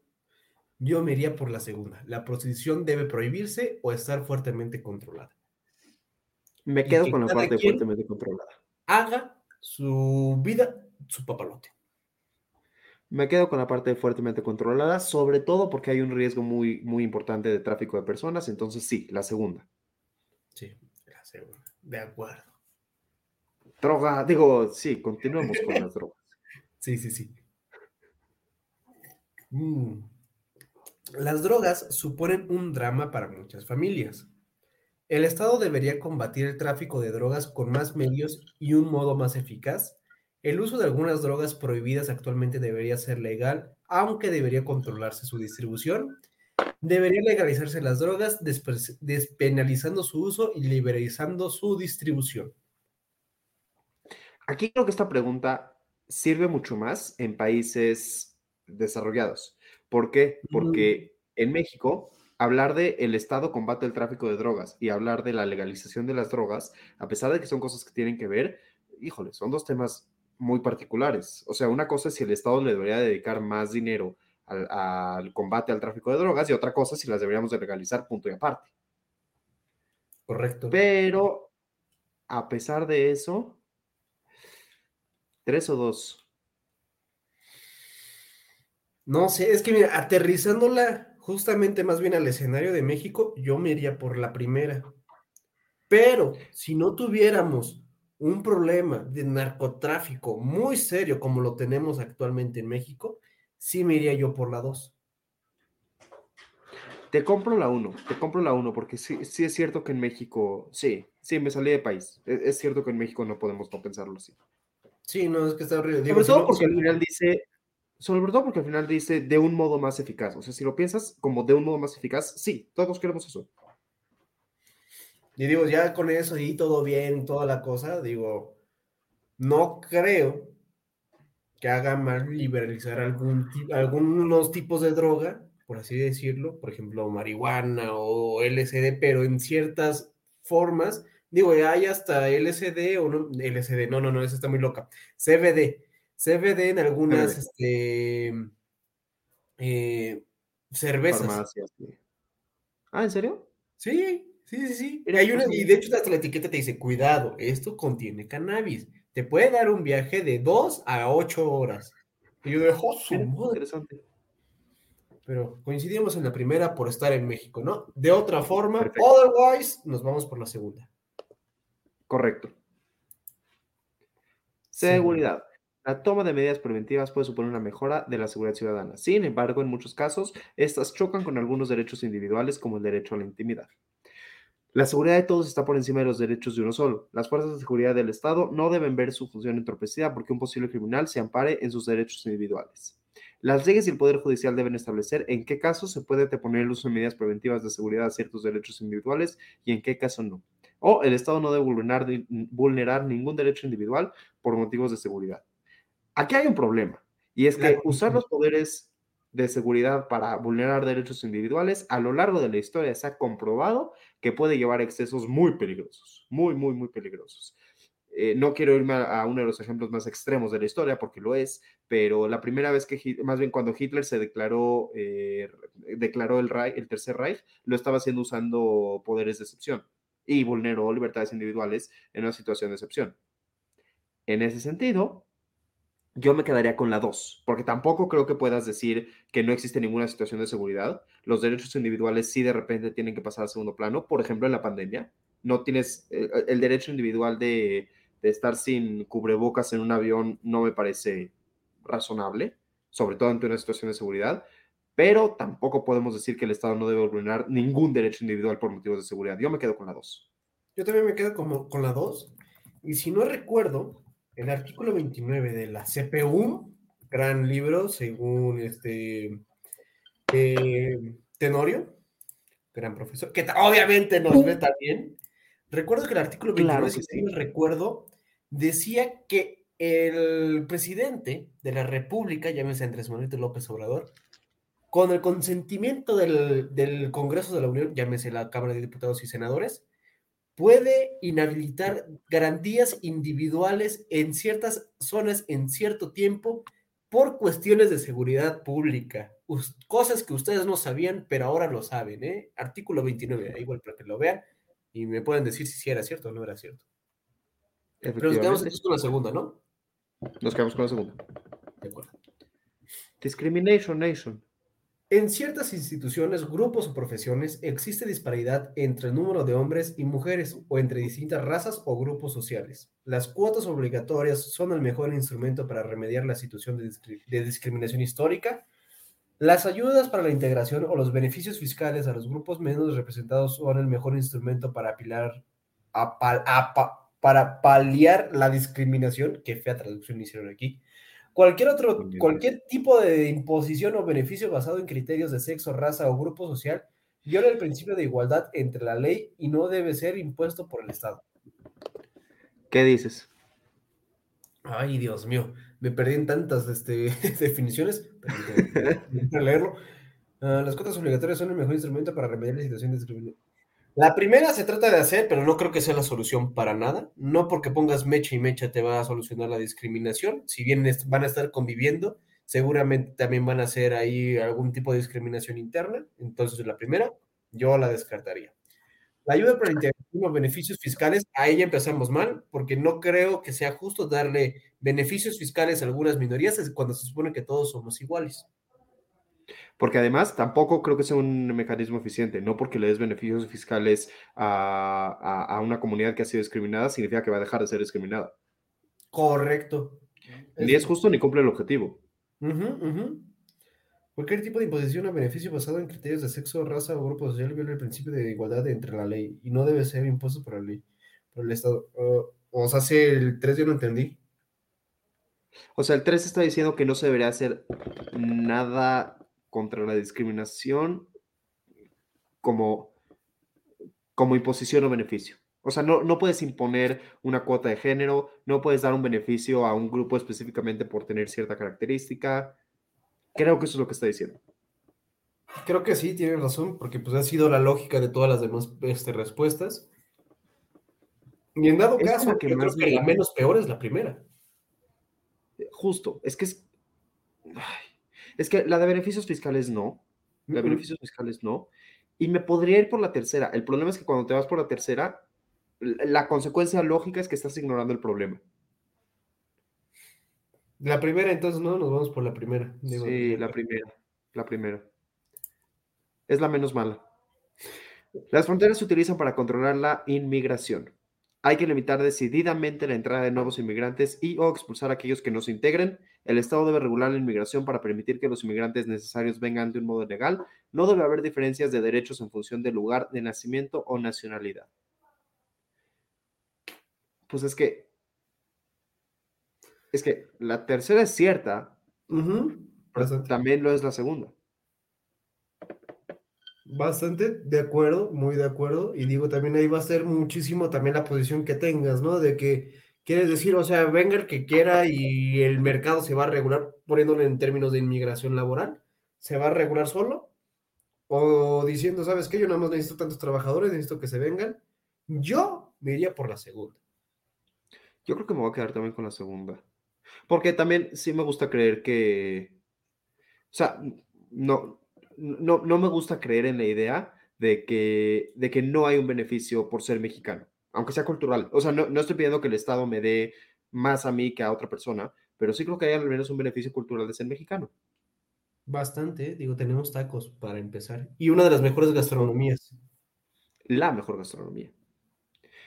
yo me iría por la segunda. La prostitución debe prohibirse o estar fuertemente controlada. Me quedo que con la parte fuertemente controlada. Haga su vida su papalote. Me quedo con la parte fuertemente controlada, sobre todo porque hay un riesgo muy, muy importante de tráfico de personas. Entonces, sí, la segunda. Sí, la segunda. De acuerdo. Droga, digo, sí, continuemos con las drogas. Sí, sí, sí. Mm. Las drogas suponen un drama para muchas familias. El Estado debería combatir el tráfico de drogas con más medios y un modo más eficaz. El uso de algunas drogas prohibidas actualmente debería ser legal, aunque debería controlarse su distribución. Debería legalizarse las drogas, despe- despenalizando su uso y liberalizando su distribución. Aquí creo que esta pregunta sirve mucho más en países desarrollados. ¿Por qué? Porque en México, hablar de el Estado combate el tráfico de drogas y hablar de la legalización de las drogas, a pesar de que son cosas que tienen que ver, híjole, son dos temas muy particulares. O sea, una cosa es si el Estado le debería dedicar más dinero al, al combate al tráfico de drogas y otra cosa si las deberíamos de legalizar, punto y aparte. Correcto. Pero, a pesar de eso, tres o dos. No sé, es que mira, aterrizándola justamente más bien al escenario de México, yo me iría por la primera. Pero si no tuviéramos un problema de narcotráfico muy serio como lo tenemos actualmente en México, sí me iría yo por la dos. Te compro la uno, te compro la uno, porque sí, sí es cierto que en México, sí, sí, me salí de país. Es, es cierto que en México no podemos no pensarlo así. Sí, no, es que está horrible. Digo, Sobre si todo no- porque al final dice, sobre todo porque al final dice de un modo más eficaz. O sea, si lo piensas como de un modo más eficaz, sí, todos queremos eso. Y digo, ya con eso y todo bien, toda la cosa, digo, no creo que haga mal liberalizar algún, algunos tipos de droga, por así decirlo, por ejemplo, marihuana o LSD, pero en ciertas formas, digo, hay hasta LSD o no, LSD, no, no, no, esa está muy loca, CBD, CBD en algunas, CBD. este, eh, cervezas. Farmacias. sí. Ah, ¿en serio? Sí, sí, sí, sí. Mira, Hay una, y de hecho hasta la etiqueta te dice, cuidado, esto contiene cannabis. Te puede dar un viaje de 2 a 8 horas. Y yo de "Oh, su Mira, madre". interesante. Pero coincidimos en la primera por estar en México, ¿no? De otra forma, Perfecto. otherwise, nos vamos por la segunda. Correcto. Seguridad. La toma de medidas preventivas puede suponer una mejora de la seguridad ciudadana. Sin embargo, en muchos casos, estas chocan con algunos derechos individuales, como el derecho a la intimidad. La seguridad de todos está por encima de los derechos de uno solo. Las fuerzas de seguridad del Estado no deben ver su función entorpecida porque un posible criminal se ampare en sus derechos individuales. Las leyes y el Poder Judicial deben establecer en qué casos se puede deponer el uso de medidas preventivas de seguridad a ciertos derechos individuales y en qué caso no. O el Estado no debe vulnerar, vulnerar ningún derecho individual por motivos de seguridad. Aquí hay un problema, y es que usar los poderes de seguridad para vulnerar derechos individuales a lo largo de la historia se ha comprobado que puede llevar a excesos muy peligrosos, muy, muy, muy peligrosos. Eh, no quiero irme a, uno de los ejemplos más extremos de la historia porque lo es, pero la primera vez que, más bien cuando Hitler se declaró, eh, declaró el, Reich- el Tercer Reich, lo estaba haciendo usando poderes de excepción y vulneró libertades individuales en una situación de excepción. En ese sentido, yo me quedaría con la 2, porque tampoco creo que puedas decir que no existe ninguna situación de seguridad. Los derechos individuales sí de repente tienen que pasar a segundo plano. Por ejemplo, en la pandemia, no tienes eh, el derecho individual de, estar sin cubrebocas en un avión, no me parece razonable, sobre todo ante una situación de seguridad. Pero tampoco podemos decir que el Estado no debe vulnerar ningún derecho individual por motivos de seguridad. Yo me quedo con la 2. Yo también me quedo como con la 2. Y si no recuerdo, el artículo 29 de la CPU, gran libro, según este eh, Tenorio, gran profesor, que obviamente nos ve también. Recuerdo que el artículo 29, Claro recuerdo, decía que el presidente de la República, llámese Andrés Manuel López Obrador, con el consentimiento del, del Congreso de la Unión, llámese la Cámara de Diputados y Senadores, puede inhabilitar garantías individuales en ciertas zonas en cierto tiempo por cuestiones de seguridad pública. Us- cosas que ustedes no sabían, pero ahora lo saben, ¿eh? Artículo 29, igual para que lo vean y me pueden decir si sí era cierto o no era cierto. Pero nos quedamos entonces con la segunda, ¿no? Nos quedamos con la segunda. De acuerdo. Discrimination Nation. En ciertas instituciones, grupos o profesiones existe disparidad entre el número de hombres y mujeres o entre distintas razas o grupos sociales. Las cuotas obligatorias son el mejor instrumento para remediar la situación de, discri- de discriminación histórica. Las ayudas para la integración o los beneficios fiscales a los grupos menos representados son el mejor instrumento para para paliar la discriminación. Qué fea traducción hicieron aquí. Cualquier otro, cualquier tipo de imposición o beneficio basado en criterios de sexo, raza o grupo social viola el principio de igualdad entre la ley y no debe ser impuesto por el Estado. ¿Qué dices? Ay, Dios mío, me perdí en tantas este, definiciones. Permítame leerlo. Ah, las cuotas obligatorias son el mejor instrumento para remediar la situación de discriminación. La primera se trata de hacer, pero no creo que sea la solución para nada. No porque pongas mecha y mecha te va a solucionar la discriminación. Si bien van a estar conviviendo, seguramente también van a hacer ahí algún tipo de discriminación interna. Entonces, la primera, yo la descartaría. La ayuda para o beneficios fiscales, ahí ya empezamos mal, porque no creo que sea justo darle beneficios fiscales a algunas minorías cuando se supone que todos somos iguales. Porque además tampoco creo que sea un mecanismo eficiente. No porque le des beneficios fiscales a, a- a una comunidad que ha sido discriminada significa que va a dejar de ser discriminada. Correcto. Ni es justo ni cumple el objetivo. Cualquier tipo de imposición o beneficio basado en criterios de sexo, raza o grupo social viola el principio de igualdad entre la ley y no debe ser impuesto por la ley, por el Estado. Uh, o sea, si el 3 yo no entendí. O sea, el 3 está diciendo que no se debería hacer nada contra la discriminación como, como imposición o beneficio. O sea, no, no puedes imponer una cuota de género, no puedes dar un beneficio a un grupo específicamente por tener cierta característica. Creo que eso es lo que está diciendo. Creo que sí, tienes razón, porque pues ha sido la lógica de todas las demás este, respuestas. Y en dado Es caso, que yo creo que la menos peor es la primera. Justo, es que es... ay, es que la de beneficios fiscales no. La de beneficios fiscales no. Y me podría ir por la tercera. El problema es que cuando te vas por la tercera, la consecuencia lógica es que estás ignorando el problema. La primera, entonces, no, nos vamos por la primera. Digo, Sí, la primera. La primera. Es la menos mala. Las fronteras se utilizan para controlar la inmigración. Hay que limitar decididamente la entrada de nuevos inmigrantes y o expulsar a aquellos que no se integren. El Estado debe regular la inmigración para permitir que los inmigrantes necesarios vengan de un modo legal. No debe haber diferencias de derechos en función del lugar de nacimiento o nacionalidad. Pues es que... Es que la tercera es cierta, pero también lo es la segunda. Bastante de acuerdo, muy de acuerdo. Y digo, también ahí va a ser muchísimo también la posición que tengas, ¿no? De que quieres decir, o sea, venga el que quiera y el mercado se va a regular, poniéndolo en términos de inmigración laboral, se va a regular solo. O diciendo, ¿sabes qué? Yo nada más necesito tantos trabajadores, necesito que se vengan. Yo me iría por la segunda. Yo creo que me voy a quedar también con la segunda. Porque también sí me gusta creer que. O sea, no, no, no me gusta creer en la idea de que, de que no hay un beneficio por ser mexicano, aunque sea cultural. O sea, no, no estoy pidiendo que el Estado me dé más a mí que a otra persona, pero sí creo que hay al menos un beneficio cultural de ser mexicano. Bastante, digo, tenemos tacos para empezar. Y una de las mejores gastronomías. La mejor gastronomía.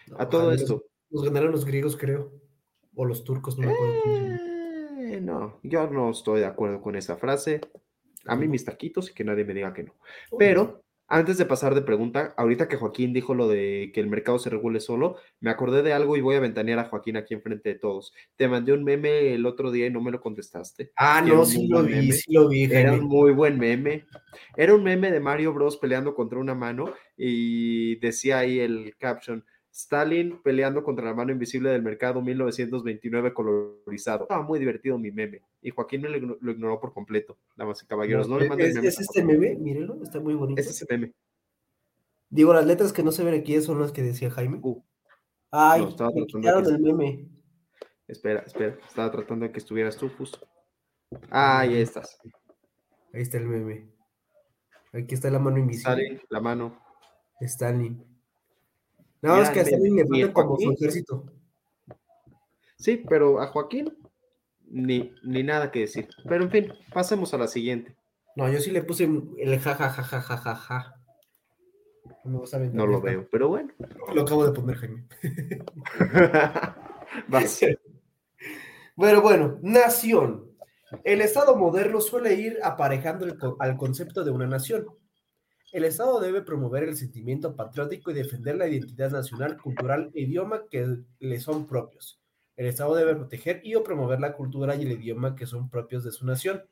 No, A todo esto. Nos ganaron los griegos, creo. O los turcos, no me acuerdo. Eh, no, yo no estoy de acuerdo con esa frase. A mí mis taquitos y que nadie me diga que no. Pero antes de pasar de pregunta, ahorita que Joaquín dijo lo de que el mercado se regule solo, me acordé de algo y voy a ventanear a Joaquín aquí enfrente de todos. Te mandé un meme el otro día y no me lo contestaste. Ah, Era no, sí lo vi, meme. sí lo vi, Era Jaime. un muy buen meme. Era un meme de Mario Bros peleando contra una mano y decía ahí el caption, Stalin peleando contra la mano invisible del mercado 1929 colorizado. Estaba muy divertido mi meme. Y Joaquín me lo, igno- lo ignoró por completo. Damas y caballeros, no, le ¿Es, manden es memes a este meme? Mírenlo, está muy bonito. Es ese meme. Digo, las letras que no se ven aquí son las que decía Jaime. Uh, Ay, no, estaba me quitaron el meme. espera, espera. Estaba tratando de que estuvieras tú, justo. Ah, ahí estás. Ahí está el meme. Aquí está la mano invisible. Stalin, la mano. Stalin. Nada más que a le falta como su ejército. Sí, pero a Joaquín ni, ni nada que decir. Pero en fin, pasemos a la siguiente. No, yo sí le puse el ja ja ja ja ja ja ja. No, No lo veo, pero bueno. Lo acabo de poner, Jaime. Vas. Bueno, bueno, nación. El Estado moderno suele ir aparejando el al concepto de una nación. El Estado debe promover el sentimiento patriótico y defender la identidad nacional, cultural e idioma que le son propios. El Estado debe proteger y o promover la cultura y el idioma que son propios de su nación.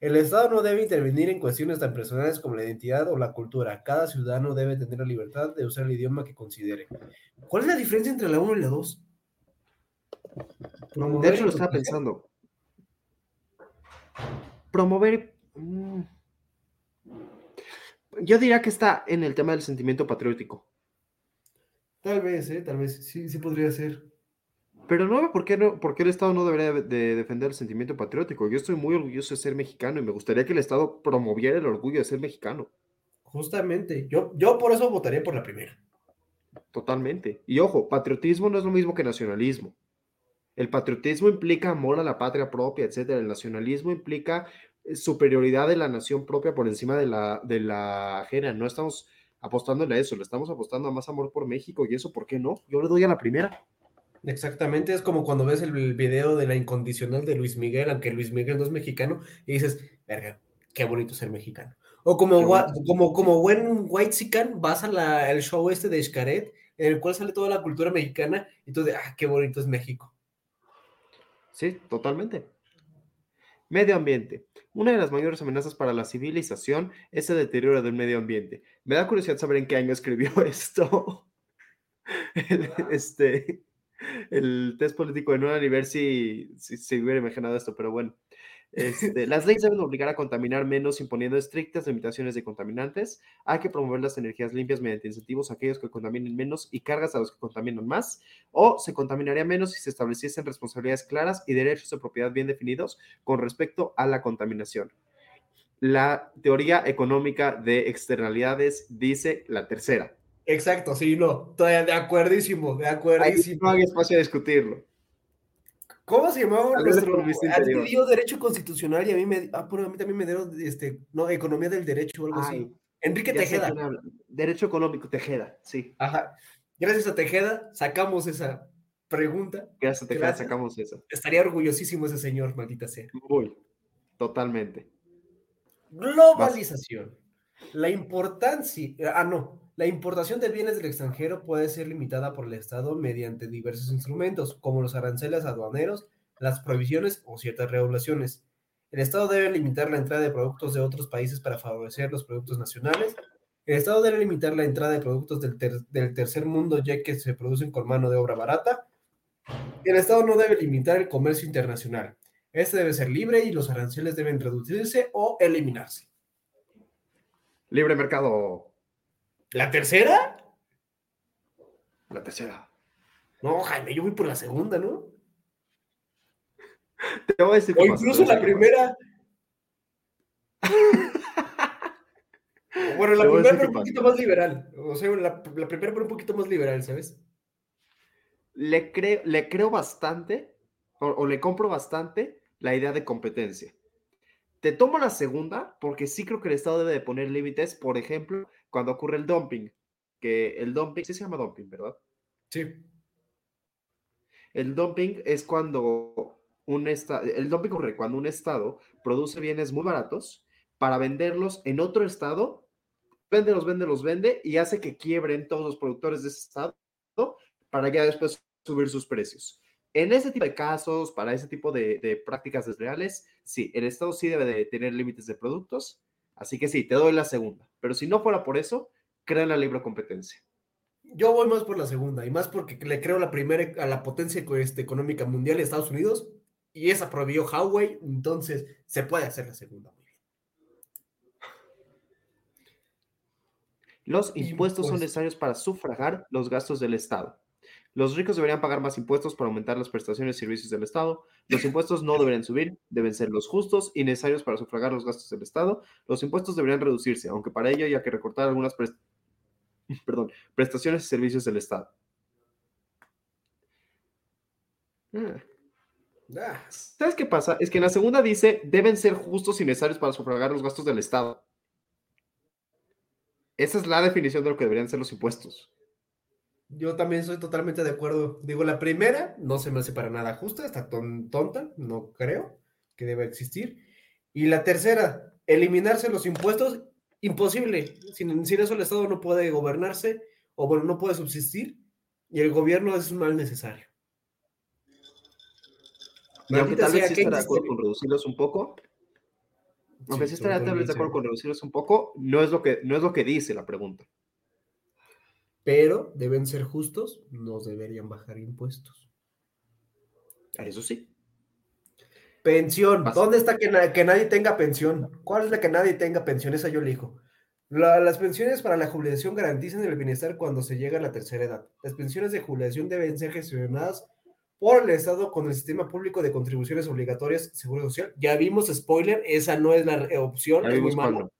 El Estado no debe intervenir en cuestiones tan personales como la identidad o la cultura. Cada ciudadano debe tener la libertad de usar el idioma que considere. ¿Cuál es la diferencia entre la 1 y la 2? De hecho, lo estaba pensando. Promover. mm, Yo diría que está en el tema del sentimiento patriótico. Tal vez, ¿eh? Tal vez. Sí, sí podría ser. Pero no por qué, no, por qué el Estado no debería de, de defender el sentimiento patriótico. Yo estoy muy orgulloso de ser mexicano y me gustaría que el Estado promoviera el orgullo de ser mexicano. Justamente. Yo, yo por eso votaría por la primera. Totalmente. Y ojo, patriotismo no es lo mismo que nacionalismo. El patriotismo implica amor a la patria propia, etcétera. El nacionalismo implica superioridad de la nación propia por encima de la, de la ajena. No estamos apostándole a eso, le estamos apostando a más amor por México. ¿Y eso por qué no? Yo le doy a la primera. Exactamente. Es como cuando ves el video de la incondicional de Luis Miguel, aunque Luis Miguel no es mexicano, y dices, verga, qué bonito ser mexicano. O como, como, como buen white vas al show este de Xcaret, en el cual sale toda la cultura mexicana, y tú de, ah, qué bonito es México. Sí, totalmente. Medio ambiente. Una de las mayores amenazas para la civilización es el deterioro del medio ambiente. Me da curiosidad saber en qué año escribió esto. El- este, el test político de Nueva y ver si, si se hubiera imaginado esto, pero bueno. Este, las leyes deben obligar a contaminar menos imponiendo estrictas limitaciones de contaminantes. Hay que promover las energías limpias mediante incentivos a aquellos que contaminen menos y cargas a los que contaminan más. O se contaminaría menos si se estableciesen responsabilidades claras y derechos de propiedad bien definidos con respecto a la contaminación. La teoría económica de externalidades dice la tercera. Exacto, sí, no. Todavía de acuerdísimo, de Ahí acuerdísimo. no hay espacio a discutirlo. ¿Cómo se llamaba nuestro? A ti dio Derecho Constitucional y a mí me, ah, bueno, a mí también me dieron, este, no, Economía del Derecho o algo así. Enrique Tejeda. Derecho económico, Tejeda, sí. Ajá. Gracias a Tejeda sacamos esa pregunta. Gracias a Tejeda Gracias. sacamos eso. Estaría orgullosísimo ese señor, maldita sea. Muy, totalmente. Globalización. La importancia, ah, no, la importación de bienes del extranjero puede ser limitada por el Estado mediante diversos instrumentos, como los aranceles aduaneros, las prohibiciones o ciertas regulaciones. El Estado debe limitar la entrada de productos de otros países para favorecer los productos nacionales. El Estado debe limitar la entrada de productos del, del tercer mundo ya que se producen con mano de obra barata. El Estado no debe limitar el comercio internacional. Este debe ser libre y los aranceles deben reducirse o eliminarse. Libre mercado. ¿La tercera? La tercera. No, Jaime, yo voy por la segunda, ¿no? Te voy a decir O incluso la primera. Bueno, la primera pero un poquito más liberal. O sea, la, la primera pero un poquito más liberal, ¿sabes? le creo, le creo bastante, o, o le compro bastante la idea de competencia. Te tomo la segunda, porque sí creo que el Estado debe de poner límites, por ejemplo, cuando ocurre el dumping, que el dumping, sí se llama dumping, ¿verdad? Sí. El dumping es cuando un estado, el dumping ocurre cuando un estado produce bienes muy baratos para venderlos en otro estado, vende, los vende, los vende y hace que quiebren todos los productores de ese estado para ya después subir sus precios. En ese tipo de casos, para ese tipo de, de prácticas desleales, sí, el estado sí debe de tener límites de productos, así que sí, te doy la segunda, pero si no fuera por eso, crea la libre competencia. Yo voy más por la segunda, y más porque le creo la primera a la potencia este, económica mundial de Estados Unidos, y esa prohibió Huawei, entonces se puede hacer la segunda. Los impuestos son necesarios para sufragar los gastos del Estado. Los ricos deberían pagar más impuestos para aumentar las prestaciones y servicios del Estado. Los impuestos no deberían subir, deben ser los justos y necesarios para sufragar los gastos del Estado. Los impuestos deberían reducirse, aunque para ello haya que recortar algunas perdón, prestaciones y servicios del Estado. Ah. Ah. ¿Sabes qué pasa? Es que en la segunda dice, deben ser justos y necesarios para sufragar los gastos del Estado. Esa es la definición de lo que deberían ser los impuestos. Yo también soy totalmente de acuerdo. Digo, la primera no se me hace para nada justa, está tonta, no creo que deba existir. Y la tercera, eliminarse los impuestos, imposible. Sin, sin eso el Estado no puede gobernarse, o bueno, no puede subsistir, y el gobierno es un mal necesario. Y aunque tal vez sí estará de acuerdo con reducirlos un poco, aunque sí estará tal vez de acuerdo con reducirlos un poco, no es lo que, no es lo que dice la pregunta pero deben ser justos, nos deberían bajar impuestos. Eso sí. Pensión. ¿Dónde está que, nadie tenga pensión? ¿Cuál es la que nadie tenga pensión? Esa yo elijo. las pensiones para la jubilación garantizan el bienestar cuando se llega a la tercera edad. Las pensiones de jubilación deben ser gestionadas por el Estado con el sistema público de contribuciones obligatorias, Seguro Social. Ya vimos, spoiler, esa no es la opción. Es muy malo.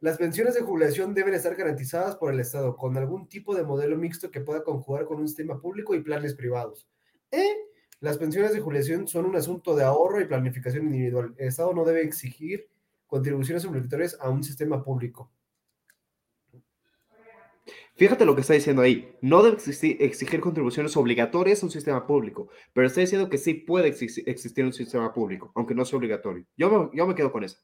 Las pensiones de jubilación deben estar garantizadas por el Estado con algún tipo de modelo mixto que pueda conjugar con un sistema público y planes privados. ¿Eh? Las pensiones de jubilación son un asunto de ahorro y planificación individual. El Estado no debe exigir contribuciones obligatorias a un sistema público. Fíjate lo que está diciendo ahí. No debe exigir contribuciones obligatorias a un sistema público, pero está diciendo que sí puede existir un sistema público, aunque no sea obligatorio. Yo yo me quedo con eso.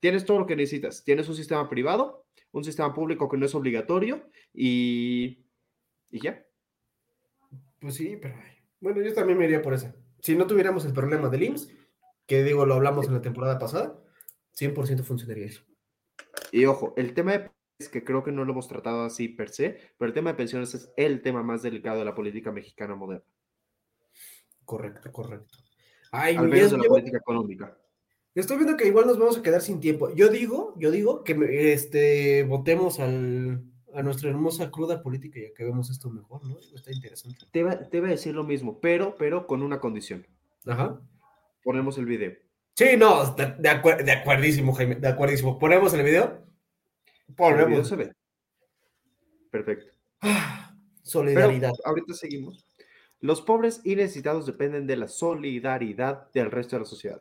Tienes todo lo que necesitas. Tienes un sistema privado, un sistema público que no es obligatorio y, y ya. Pues sí, pero bueno, yo también me iría por eso. Si no tuviéramos el problema del IMSS, que digo, lo hablamos en la temporada pasada, 100% funcionaría eso. Y ojo, el tema de es que creo que no lo hemos tratado así per se, pero el tema de pensiones es el tema más delicado de la política mexicana moderna. Correcto, correcto. Al menos de la política económica. Estoy viendo que igual nos vamos a quedar sin tiempo. Yo digo, yo digo que este, votemos al, a nuestra hermosa cruda política y que vemos esto mejor, ¿no? Está interesante. Te va, a decir lo mismo, pero, pero con una condición. Ajá. Ponemos el video. Sí, no, de, de, de acuerdísimo, Jaime, de acuerdísimo. ¿Ponemos el video? Ponemos. El video se ve. Perfecto. solidaridad. ahorita seguimos. Los pobres y necesitados dependen de la solidaridad del resto de la sociedad.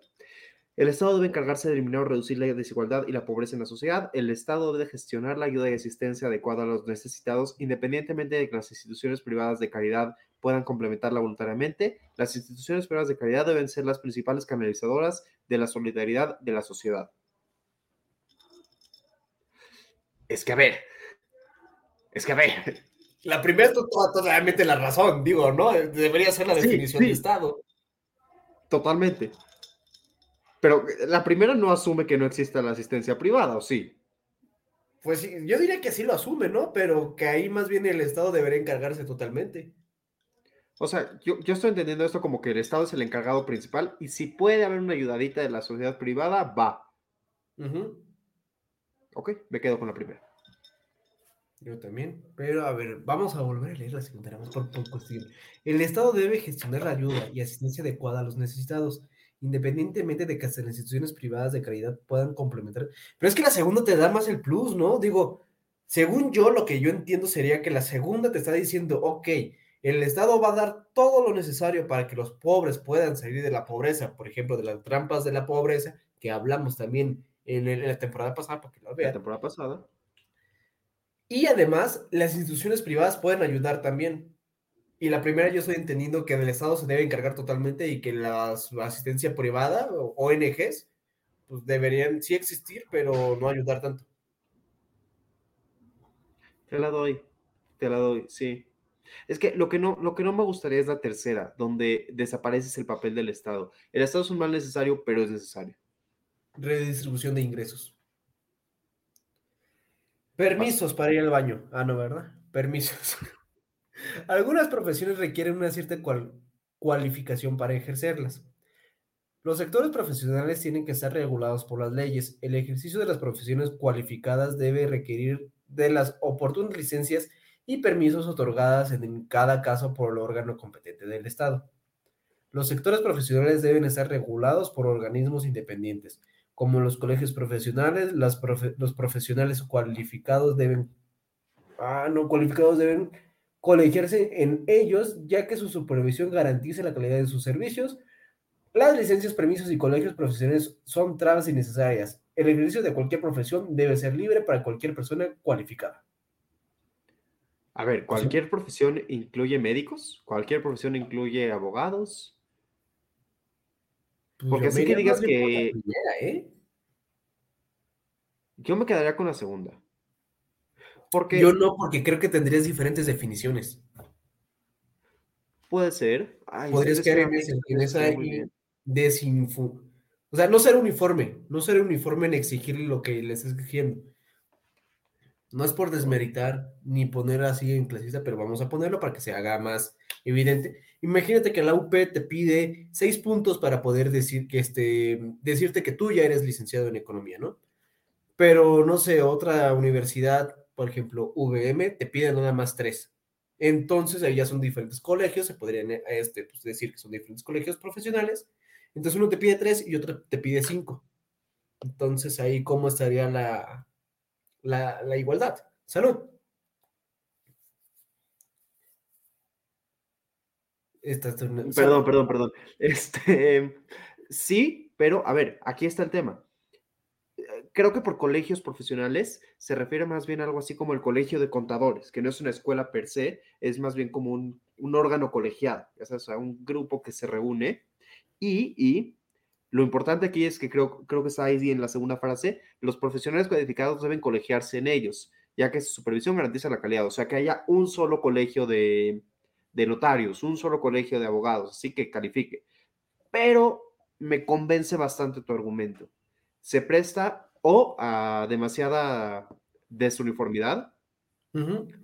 El Estado debe encargarse de eliminar o reducir la desigualdad y la pobreza en la sociedad. El Estado debe gestionar la ayuda y asistencia adecuada a los necesitados, independientemente de que las instituciones privadas de caridad puedan complementarla voluntariamente. Las instituciones privadas de caridad deben ser las principales canalizadoras de la solidaridad de la sociedad. Es que a ver, es que a ver. La primera es totalmente la razón, digo, ¿no? Debería ser la definición de Estado. Totalmente. Pero eh, la primera no asume que no exista la asistencia privada, ¿o sí? Pues yo diría que sí lo asume, ¿no? Pero que ahí más bien el Estado debería encargarse totalmente. O sea, yo, estoy entendiendo esto como que el Estado es el encargado principal y si puede haber una ayudadita de la sociedad privada, va. Ok, me quedo con la primera. Yo también. Pero a ver, vamos a volver a leer la segunda, por, por cuestión. El Estado debe gestionar la ayuda y asistencia adecuada a los necesitados independientemente de que las instituciones privadas de caridad puedan complementar. Pero es que la segunda te da más el plus, ¿no? Digo, según yo, lo que yo entiendo sería que la segunda te está diciendo, ok, el Estado va a dar todo lo necesario para que los pobres puedan salir de la pobreza, por ejemplo, de las trampas de la pobreza, que hablamos también en, la temporada pasada, para que lo vean. La temporada pasada. Y además, las instituciones privadas pueden ayudar también. Y la primera yo estoy entendiendo que el Estado se debe encargar totalmente y que la asistencia privada o ONGs pues deberían sí existir, pero no ayudar tanto. Te la doy, te la doy, sí. Es que lo que no, lo que no me gustaría es la tercera, donde desapareces el papel del Estado. El Estado es un mal necesario, pero es necesario. Redistribución de ingresos. Permisos para ir al baño. Ah, no, ¿verdad? Permisos. Algunas profesiones requieren una cierta cual- cualificación para ejercerlas. Los sectores profesionales tienen que estar regulados por las leyes. El ejercicio de las profesiones cualificadas debe requerir de las oportunas licencias y permisos otorgadas en cada caso por el órgano competente del Estado. Los sectores profesionales deben estar regulados por organismos independientes, como los colegios profesionales. Los profesionales cualificados deben, ah, no cualificados deben colegiarse en ellos, ya que su supervisión garantice la calidad de sus servicios. Las licencias, permisos y colegios profesionales son trabas innecesarias. El ejercicio de cualquier profesión debe ser libre para cualquier persona cualificada. A ver, ¿cualquier profesión incluye médicos? ¿Cualquier profesión incluye abogados? Pues Porque yo así que digas que- primera, ¿eh? Yo me quedaría con la segunda. Porque Yo no, porque creo que tendrías diferentes definiciones. puede ser. Ay, Podrías caer en, ese- esa. O sea, no ser uniforme, no ser uniforme en exigirle lo que les exigiendo. No es por desmeritar ni poner así en clasista, pero vamos a ponerlo para que se haga más evidente. Imagínate que la UP te pide seis puntos para poder decir que este, decirte que tú ya eres licenciado en economía, ¿no? Pero no sé, otra universidad, por ejemplo, VM, te pide nada más tres. Entonces, ahí ya son diferentes colegios, se podrían eh, este, pues, decir que son diferentes colegios profesionales. Entonces, uno te pide tres y otro te pide cinco. Entonces, ahí, ¿cómo estaría la, la, la igualdad? Salud. Esta es una- Perdón, perdón, perdón. Este, sí, pero a ver, aquí está el tema. Creo que por colegios profesionales se refiere más bien a algo así como el colegio de contadores, que no es una escuela per se, es más bien como un, un órgano colegiado, sabes, o sea, un grupo que se reúne y, y lo importante aquí es que creo, creo que está ahí en la segunda frase, los profesionales cualificados deben colegiarse en ellos, ya que su supervisión garantiza la calidad, o sea, que haya un solo colegio de, de notarios, un solo colegio de abogados, así que califique. Pero me convence bastante tu argumento. Se presta o a demasiada desuniformidad,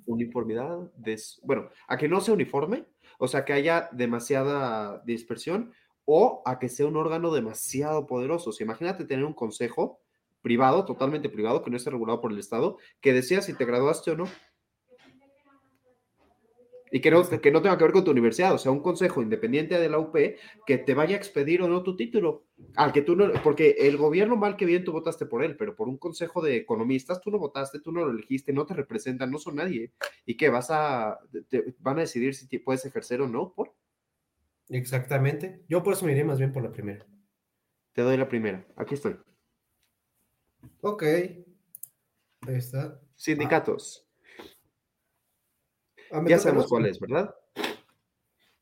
uniformidad, des- bueno, a que no sea uniforme, o sea, que haya demasiada dispersión o a que sea un órgano demasiado poderoso. O sea, imagínate tener un consejo privado, totalmente privado, que no esté regulado por el Estado, que decía si te graduaste o no. Y que no, que no tenga que ver con tu universidad, o sea, un consejo independiente de la UP que te vaya a expedir o no tu título. Al que tú no, porque el gobierno mal que bien tú votaste por él, pero por un consejo de economistas tú no votaste, tú no lo elegiste, no te representan, no son nadie. ¿Y qué vas a, te- van a decidir si te puedes ejercer o no? Por, Exactamente. Yo por eso me iré más bien por la primera. te doy la primera. Aquí estoy. Ok. Ahí está. Sindicatos. Ah, ya toca, sabemos cuál es, ¿verdad?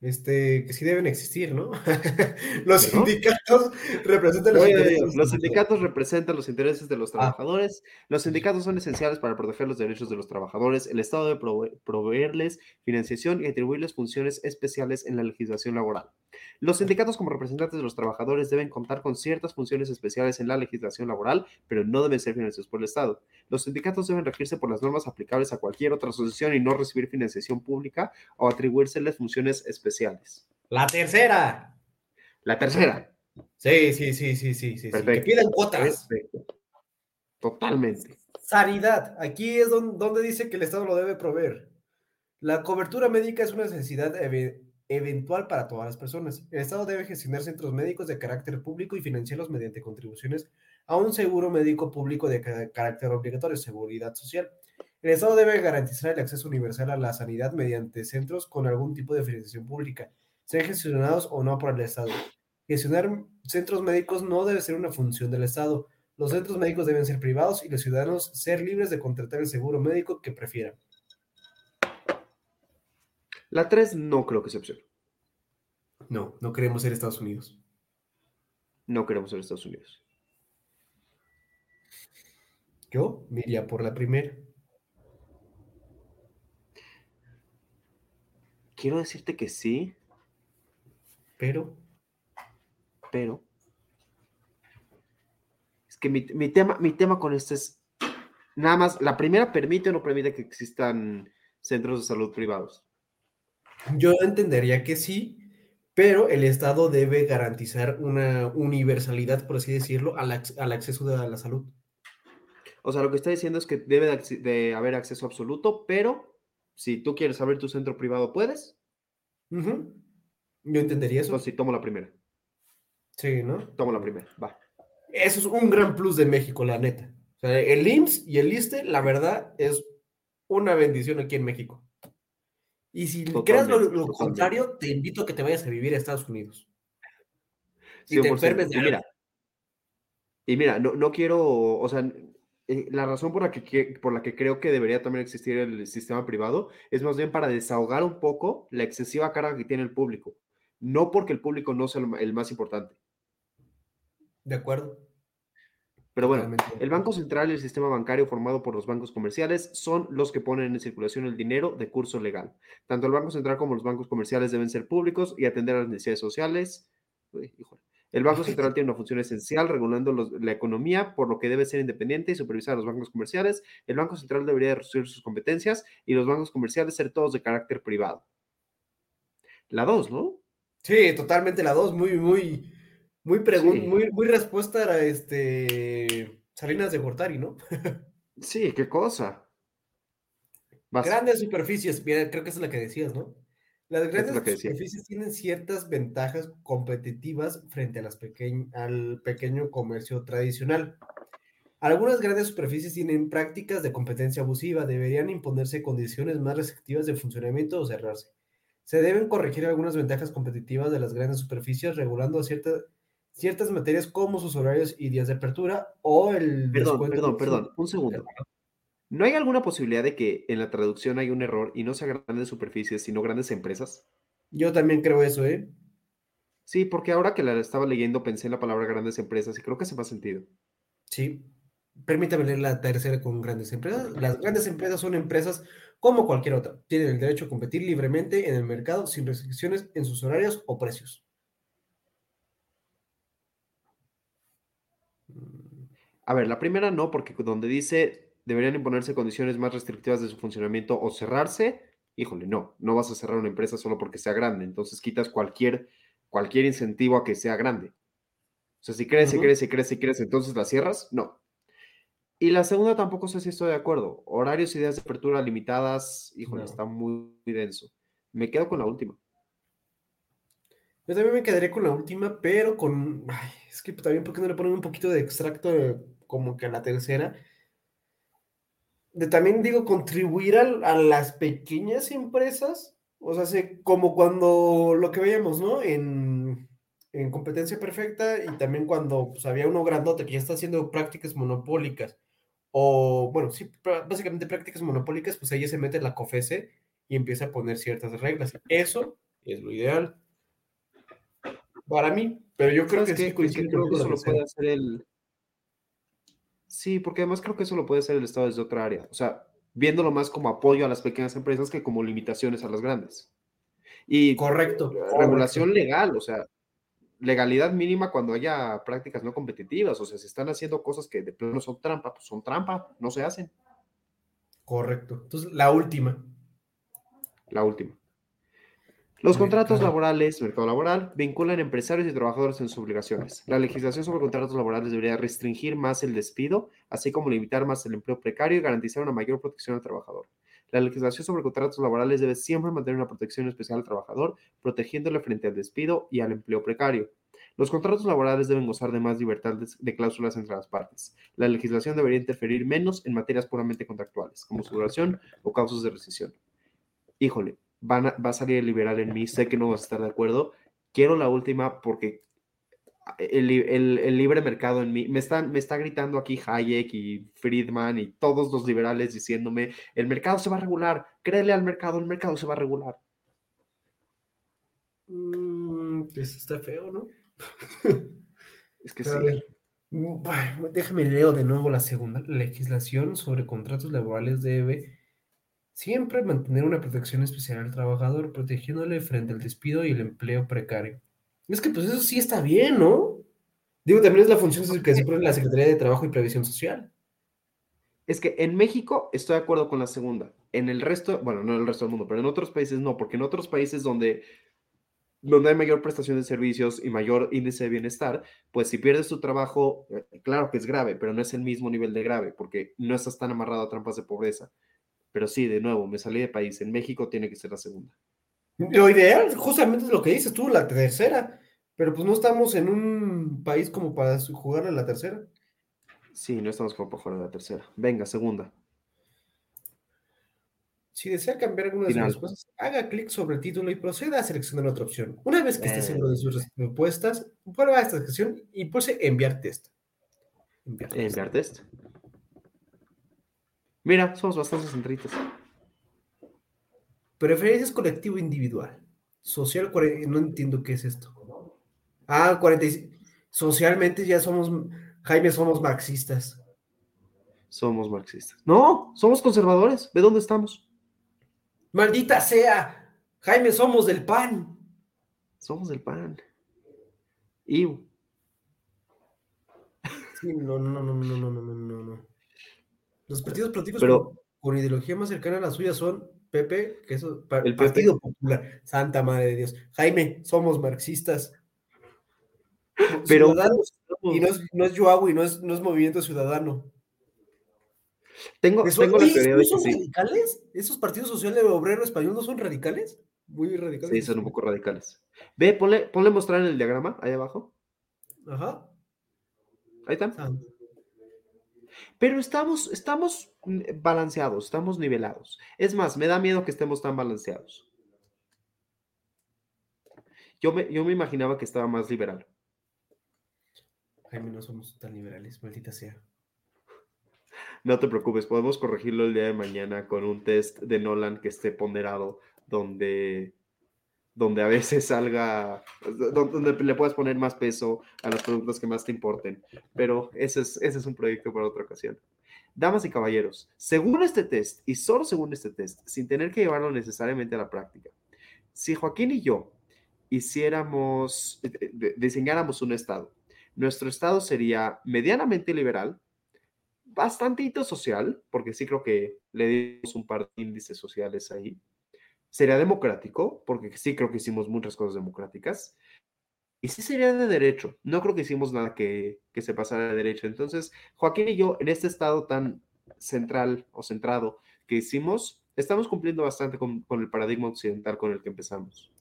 Este, que sí deben existir, ¿no? Los sindicatos representan los Oye, intereses los trabajadores. sindicatos representan los intereses de los Ah. trabajadores. Los sindicatos son esenciales para proteger los derechos de los trabajadores. El Estado debe prove- proveerles financiación y atribuirles funciones especiales en la legislación laboral. Los sindicatos como representantes de los trabajadores deben contar con ciertas funciones especiales en la legislación laboral, pero no deben ser financiados por el Estado. Los sindicatos deben regirse por las normas aplicables a cualquier otra asociación y no recibir financiación pública o atribuírseles funciones especiales. La tercera. La tercera. Sí, sí, sí, sí, sí, sí. sí. Que Perfecto. pidan cuotas. Perfecto. Totalmente. Sanidad. Aquí es don- donde dice que el Estado lo debe proveer. La cobertura médica es una necesidad eve- eventual para todas las personas. El Estado debe gestionar centros médicos de carácter público y financiarlos mediante contribuciones a un seguro médico público de ca- carácter obligatorio, seguridad social. El Estado debe garantizar el acceso universal a la sanidad mediante centros con algún tipo de financiación pública, sean gestionados o no por el Estado. Gestionar centros médicos no debe ser una función del Estado. Los centros médicos deben ser privados y los ciudadanos ser libres de contratar el seguro médico que prefieran. La 3 no creo que sea opción. No, no queremos ser Estados Unidos. No queremos ser Estados Unidos. Yo me iría por la primera. Quiero decirte que sí, Pero, pero es que mi, mi tema, mi tema con esto es Nada más, ¿la primera permite o no permite que existan centros de salud privados? Yo entendería que sí, pero el Estado debe garantizar una universalidad, por así decirlo, al, ac- al acceso a la salud. O sea, lo que está diciendo es que debe de haber acceso absoluto, pero si tú quieres abrir tu centro privado, ¿puedes? Yo entendería eso. Entonces sí, tomo la primera. Sí, ¿no? Tomo la primera, va. Eso es un gran plus de México, la neta. O sea, el IMSS y el ISSSTE, la verdad, es una bendición aquí en México. Y si creas lo, lo contrario, te invito a que te vayas a vivir a Estados Unidos. Y te 100%. enfermes de Y mira, y mira, no, no quiero, o sea, eh, la razón por la, que, por la que creo que debería también existir el sistema privado es más bien para desahogar un poco la excesiva carga que tiene el público. No porque el público no sea el, más importante. De acuerdo. Pero bueno, Totalmente el. Banco Central y el sistema bancario formado por los bancos comerciales son los que ponen en circulación el dinero de curso legal. Tanto el Banco Central como los bancos comerciales deben ser públicos y atender a las necesidades sociales. Uy, híjole. El Banco Central tiene una función esencial regulando los- la economía, por lo que debe ser independiente y supervisar a los bancos comerciales. El Banco Central debería reducir sus competencias y los bancos comerciales ser todos de carácter privado. La dos, ¿no? Sí, totalmente la dos, muy, muy, muy Sí. muy, muy respuesta a este Salinas de Gortari, ¿no? Sí, qué cosa. Vas. Grandes superficies, mira, creo que esa es la que decías, ¿no? Las es grandes superficies tienen ciertas ventajas competitivas frente a las pequeñ- al pequeño comercio tradicional. Algunas grandes superficies tienen prácticas de competencia abusiva, deberían imponerse condiciones más restrictivas de funcionamiento o cerrarse. Se deben corregir algunas ventajas competitivas de las grandes superficies regulando cierta- ciertas materias como sus horarios y días de apertura o el Perdón, perdón, perdón, un segundo. ¿No hay alguna posibilidad de que en la traducción hay un error y no sea grandes superficies, sino grandes empresas? Yo también creo eso, ¿eh? Sí, porque ahora que la estaba leyendo pensé en la palabra grandes empresas y creo que hace más sentido. Sí. Permítame leer la tercera con grandes empresas. Las grandes empresas son empresas como cualquier otra. Tienen el derecho a competir libremente en el mercado sin restricciones en sus horarios o precios. Mm, A ver, la primera no, porque donde dice deberían imponerse condiciones más restrictivas de su funcionamiento o cerrarse, híjole, no, no vas a cerrar una empresa solo porque sea grande, entonces quitas cualquier, cualquier incentivo a que sea grande. O sea, si crece, Ujú. crece, crece, crece, entonces la cierras, no. Y la segunda tampoco sé si estoy de acuerdo. Horarios y días de apertura limitadas, híjole, No. está muy, muy denso. Me quedo con la última. Yo también me quedaré con la última, pero con. ay, es que también, ¿por qué no le ponen un poquito de extracto de- como que a la tercera? De también digo, contribuir al- a, las pequeñas empresas. O sea, se- como cuando lo que veíamos, ¿no? En, en competencia perfecta y también cuando pues, había uno grandote que ya está haciendo prácticas monopólicas. O, bueno, sí, básicamente prácticas monopólicas, pues ahí se mete la COFESE y empieza a poner ciertas reglas. Eso es lo ideal para mí, pero yo creo ¿Sabes que sí que creo que eso lo puede hacer el... Sí, porque además creo que eso lo puede hacer el Estado desde otra área. O sea, viéndolo más como apoyo a las pequeñas empresas que como limitaciones a las grandes. Y Correcto, regulación legal, o sea, legalidad mínima cuando haya prácticas no competitivas. O sea, si están haciendo cosas que de plano son trampa, pues son trampa, no se hacen. correcto. Entonces, la última. La última. Los contratos laborales, mercado laboral, vinculan empresarios y trabajadores en sus obligaciones. La legislación sobre contratos laborales debería restringir más el despido, así como limitar más el empleo precario y garantizar una mayor protección al trabajador. La legislación sobre contratos laborales debe siempre mantener una protección especial al trabajador, protegiéndole frente al despido y al empleo precario. Los contratos laborales deben gozar de más libertad de, de cláusulas entre las partes. La legislación debería interferir menos en materias puramente contractuales, como su duración o causas de rescisión. Híjole, van a- va a salir el liberal en mí, sé que no vas a estar de acuerdo. Quiero la última porque el, li- el- el libre mercado en mí, me, están, me está gritando aquí Hayek y Friedman y todos los liberales diciéndome, el mercado se va a regular, créele al mercado, el mercado se va a regular. Mm, pues está feo, ¿no? Es que a sí. ver, mm, déjame leo de nuevo la segunda. La legislación sobre contratos laborales debe siempre mantener una protección especial al trabajador, protegiéndole frente al despido y el empleo precario. Es que pues eso sí está bien, ¿no? Digo, también es la función que se pone la Secretaría de Trabajo y Previsión Social. Es que en México estoy de acuerdo con la segunda. En el resto, bueno, no en el resto del mundo, pero en otros países no, porque en otros países donde, donde hay mayor prestación de servicios y mayor índice de bienestar, pues si pierdes tu trabajo, eh, claro que es grave, pero no es el mismo nivel de grave, porque no estás tan amarrado a trampas de pobreza. Pero sí, de nuevo, me salí de país. En México tiene que ser la segunda. Lo ideal, justamente es lo que dices tú, la tercera. Pero pues no estamos en un país como para jugar a la tercera. Sí, no estamos como para jugar a la tercera. Venga, segunda. Si desea cambiar alguna de sus respuestas, haga clic sobre el título y proceda a seleccionar otra opción. Una vez que esté seguro de sus respuestas, vuelva a esta sección y pulse enviar test. Enviar test. Enviar test. Mira, somos bastante centritos. Preferencias colectivo individual. Social, no entiendo qué es esto. Ah, 45. Socialmente ya somos, Jaime, somos marxistas. Somos marxistas. No, somos conservadores. ¿De dónde estamos? Maldita sea. Jaime, somos del PAN. Somos del PAN. Sí, no, no, no, no, no, no, no, no. Los partidos políticos Pero, con, ideología más cercana a la suya son Pepe, que es el Partido Popular. Santa Madre de Dios. Jaime, somos marxistas. Pero y no es, no es y no es, no es Movimiento Ciudadano. Tengo, tengo la teoría de son radicales? ¿Esos partidos sociales obrero español no son radicales? Muy radicales. Sí, son un poco radicales. Ve, ponle, ponle mostrar en el diagrama, ahí abajo. Ajá. Ahí está. Ah. Pero estamos, estamos balanceados, estamos nivelados. Es más, me da miedo que estemos tan balanceados. Yo me, yo me imaginaba que estaba más liberal. Jaime, no somos tan liberales, maldita sea. No te preocupes, podemos corregirlo el día de mañana con un test de Nolan que esté ponderado, donde, donde a veces salga, donde le puedas poner más peso a las preguntas que más te importen. Pero ese es, ese es un proyecto para otra ocasión. Damas y caballeros, según este test, y solo según este test, sin tener que llevarlo necesariamente a la práctica, si Joaquín y yo hiciéramos, eh, diseñáramos un estado nuestro estado sería medianamente liberal, bastantito social, porque sí creo que le dimos un par de índices sociales ahí. Sería democrático, porque sí creo que hicimos muchas cosas democráticas. Y sí sería de derecho. No creo que hicimos nada que, se pasara de derecho. Entonces, Joaquín y yo, en este estado tan central o centrado que hicimos, estamos cumpliendo bastante con, con el paradigma occidental con el que empezamos.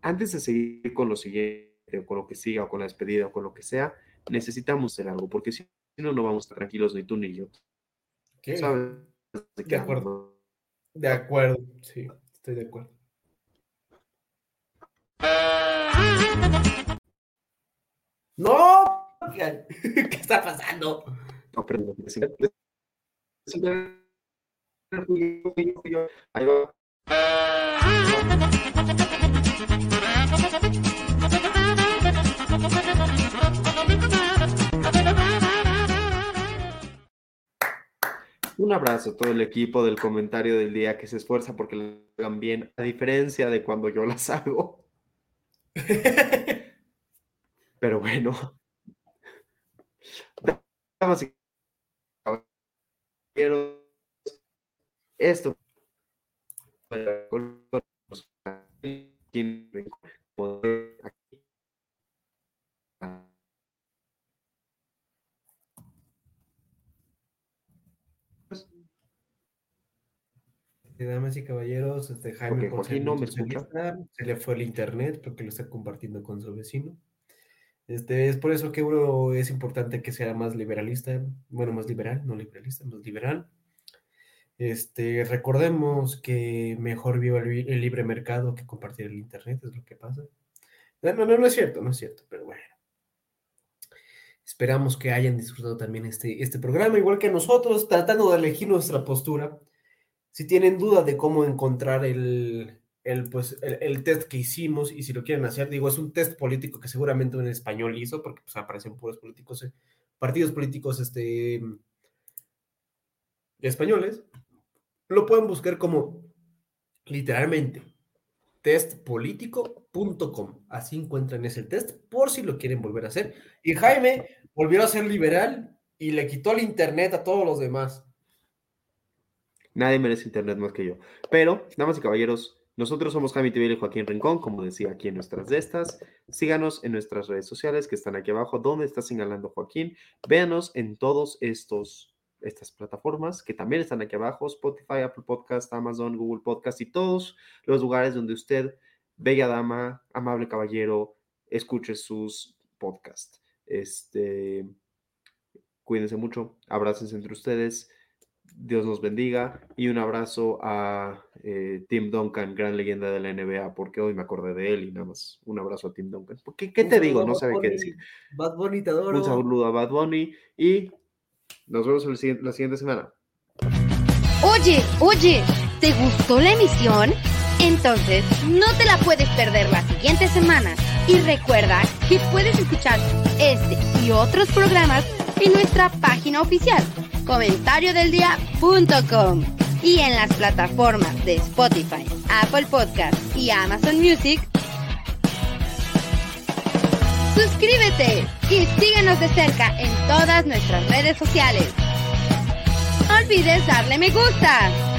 Antes de seguir con lo siguiente, o con lo que siga, o con la despedida, o con lo que sea, necesitamos hacer algo, porque si no, no vamos a estar tranquilos ni tú ni yo. ¿Sabes? De, acuerdo. De acuerdo, sí, estoy de acuerdo. ¡No! ¿Qué está pasando? No, pero Ahí va. Un abrazo a todo el equipo del comentario del día que se esfuerza porque lo hagan bien, a diferencia de cuando yo las hago. Pero bueno. Esto damas y caballeros, este Jaime no me se le fue el internet porque lo está compartiendo con su vecino. Este, es por eso que uno es importante que sea más liberalista, bueno, más liberal, no liberalista, más liberal. Este, recordemos que mejor viva el, libre mercado que compartir el internet, es lo que pasa. No, no, no es cierto, no es cierto, pero bueno. Esperamos que hayan disfrutado también este, este programa, igual que nosotros, tratando de elegir nuestra postura si tienen duda de cómo encontrar el, pues, el, test que hicimos y si lo quieren hacer, digo, es un test político que seguramente en español hizo, porque pues, aparecen puros políticos, eh, partidos políticos este, españoles, lo pueden buscar como literalmente testpolitico.com. Así encuentran ese test por si lo quieren volver a hacer. Y Jaime volvió a ser liberal y le quitó el internet a todos los demás. Nadie merece internet más que yo. Pero, damas y caballeros, nosotros somos Jaime TV y Joaquín Rincón, como decía aquí en nuestras de estas. Síganos en nuestras redes sociales que están aquí abajo, donde está señalando Joaquín. Véanos en todos estos estas plataformas que también están aquí abajo, Spotify, Apple Podcast, Amazon, Google Podcast y todos los lugares donde usted, bella dama, amable caballero, escuche sus podcasts. Este, cuídense mucho, abrácense entre ustedes. Dios nos bendiga y un abrazo a eh, Tim Duncan, gran leyenda de la NBA, porque hoy me acordé de él y nada más un abrazo a Tim Duncan. ¿Qué, qué te digo? No sabe qué decir. Bad Bunny te adoro. Un saludo a Bad Bunny y nos vemos el siguiente- la siguiente semana. Oye, oye, ¿te gustó la emisión? Entonces, no te la puedes perder la siguiente semana. Y recuerda que puedes escuchar este y otros programas en nuestra página oficial, comentariodeldia.com y en las plataformas de Spotify, Apple Podcast y Amazon Music. Suscríbete y síguenos de cerca en todas nuestras redes sociales. No olvides darle me gusta.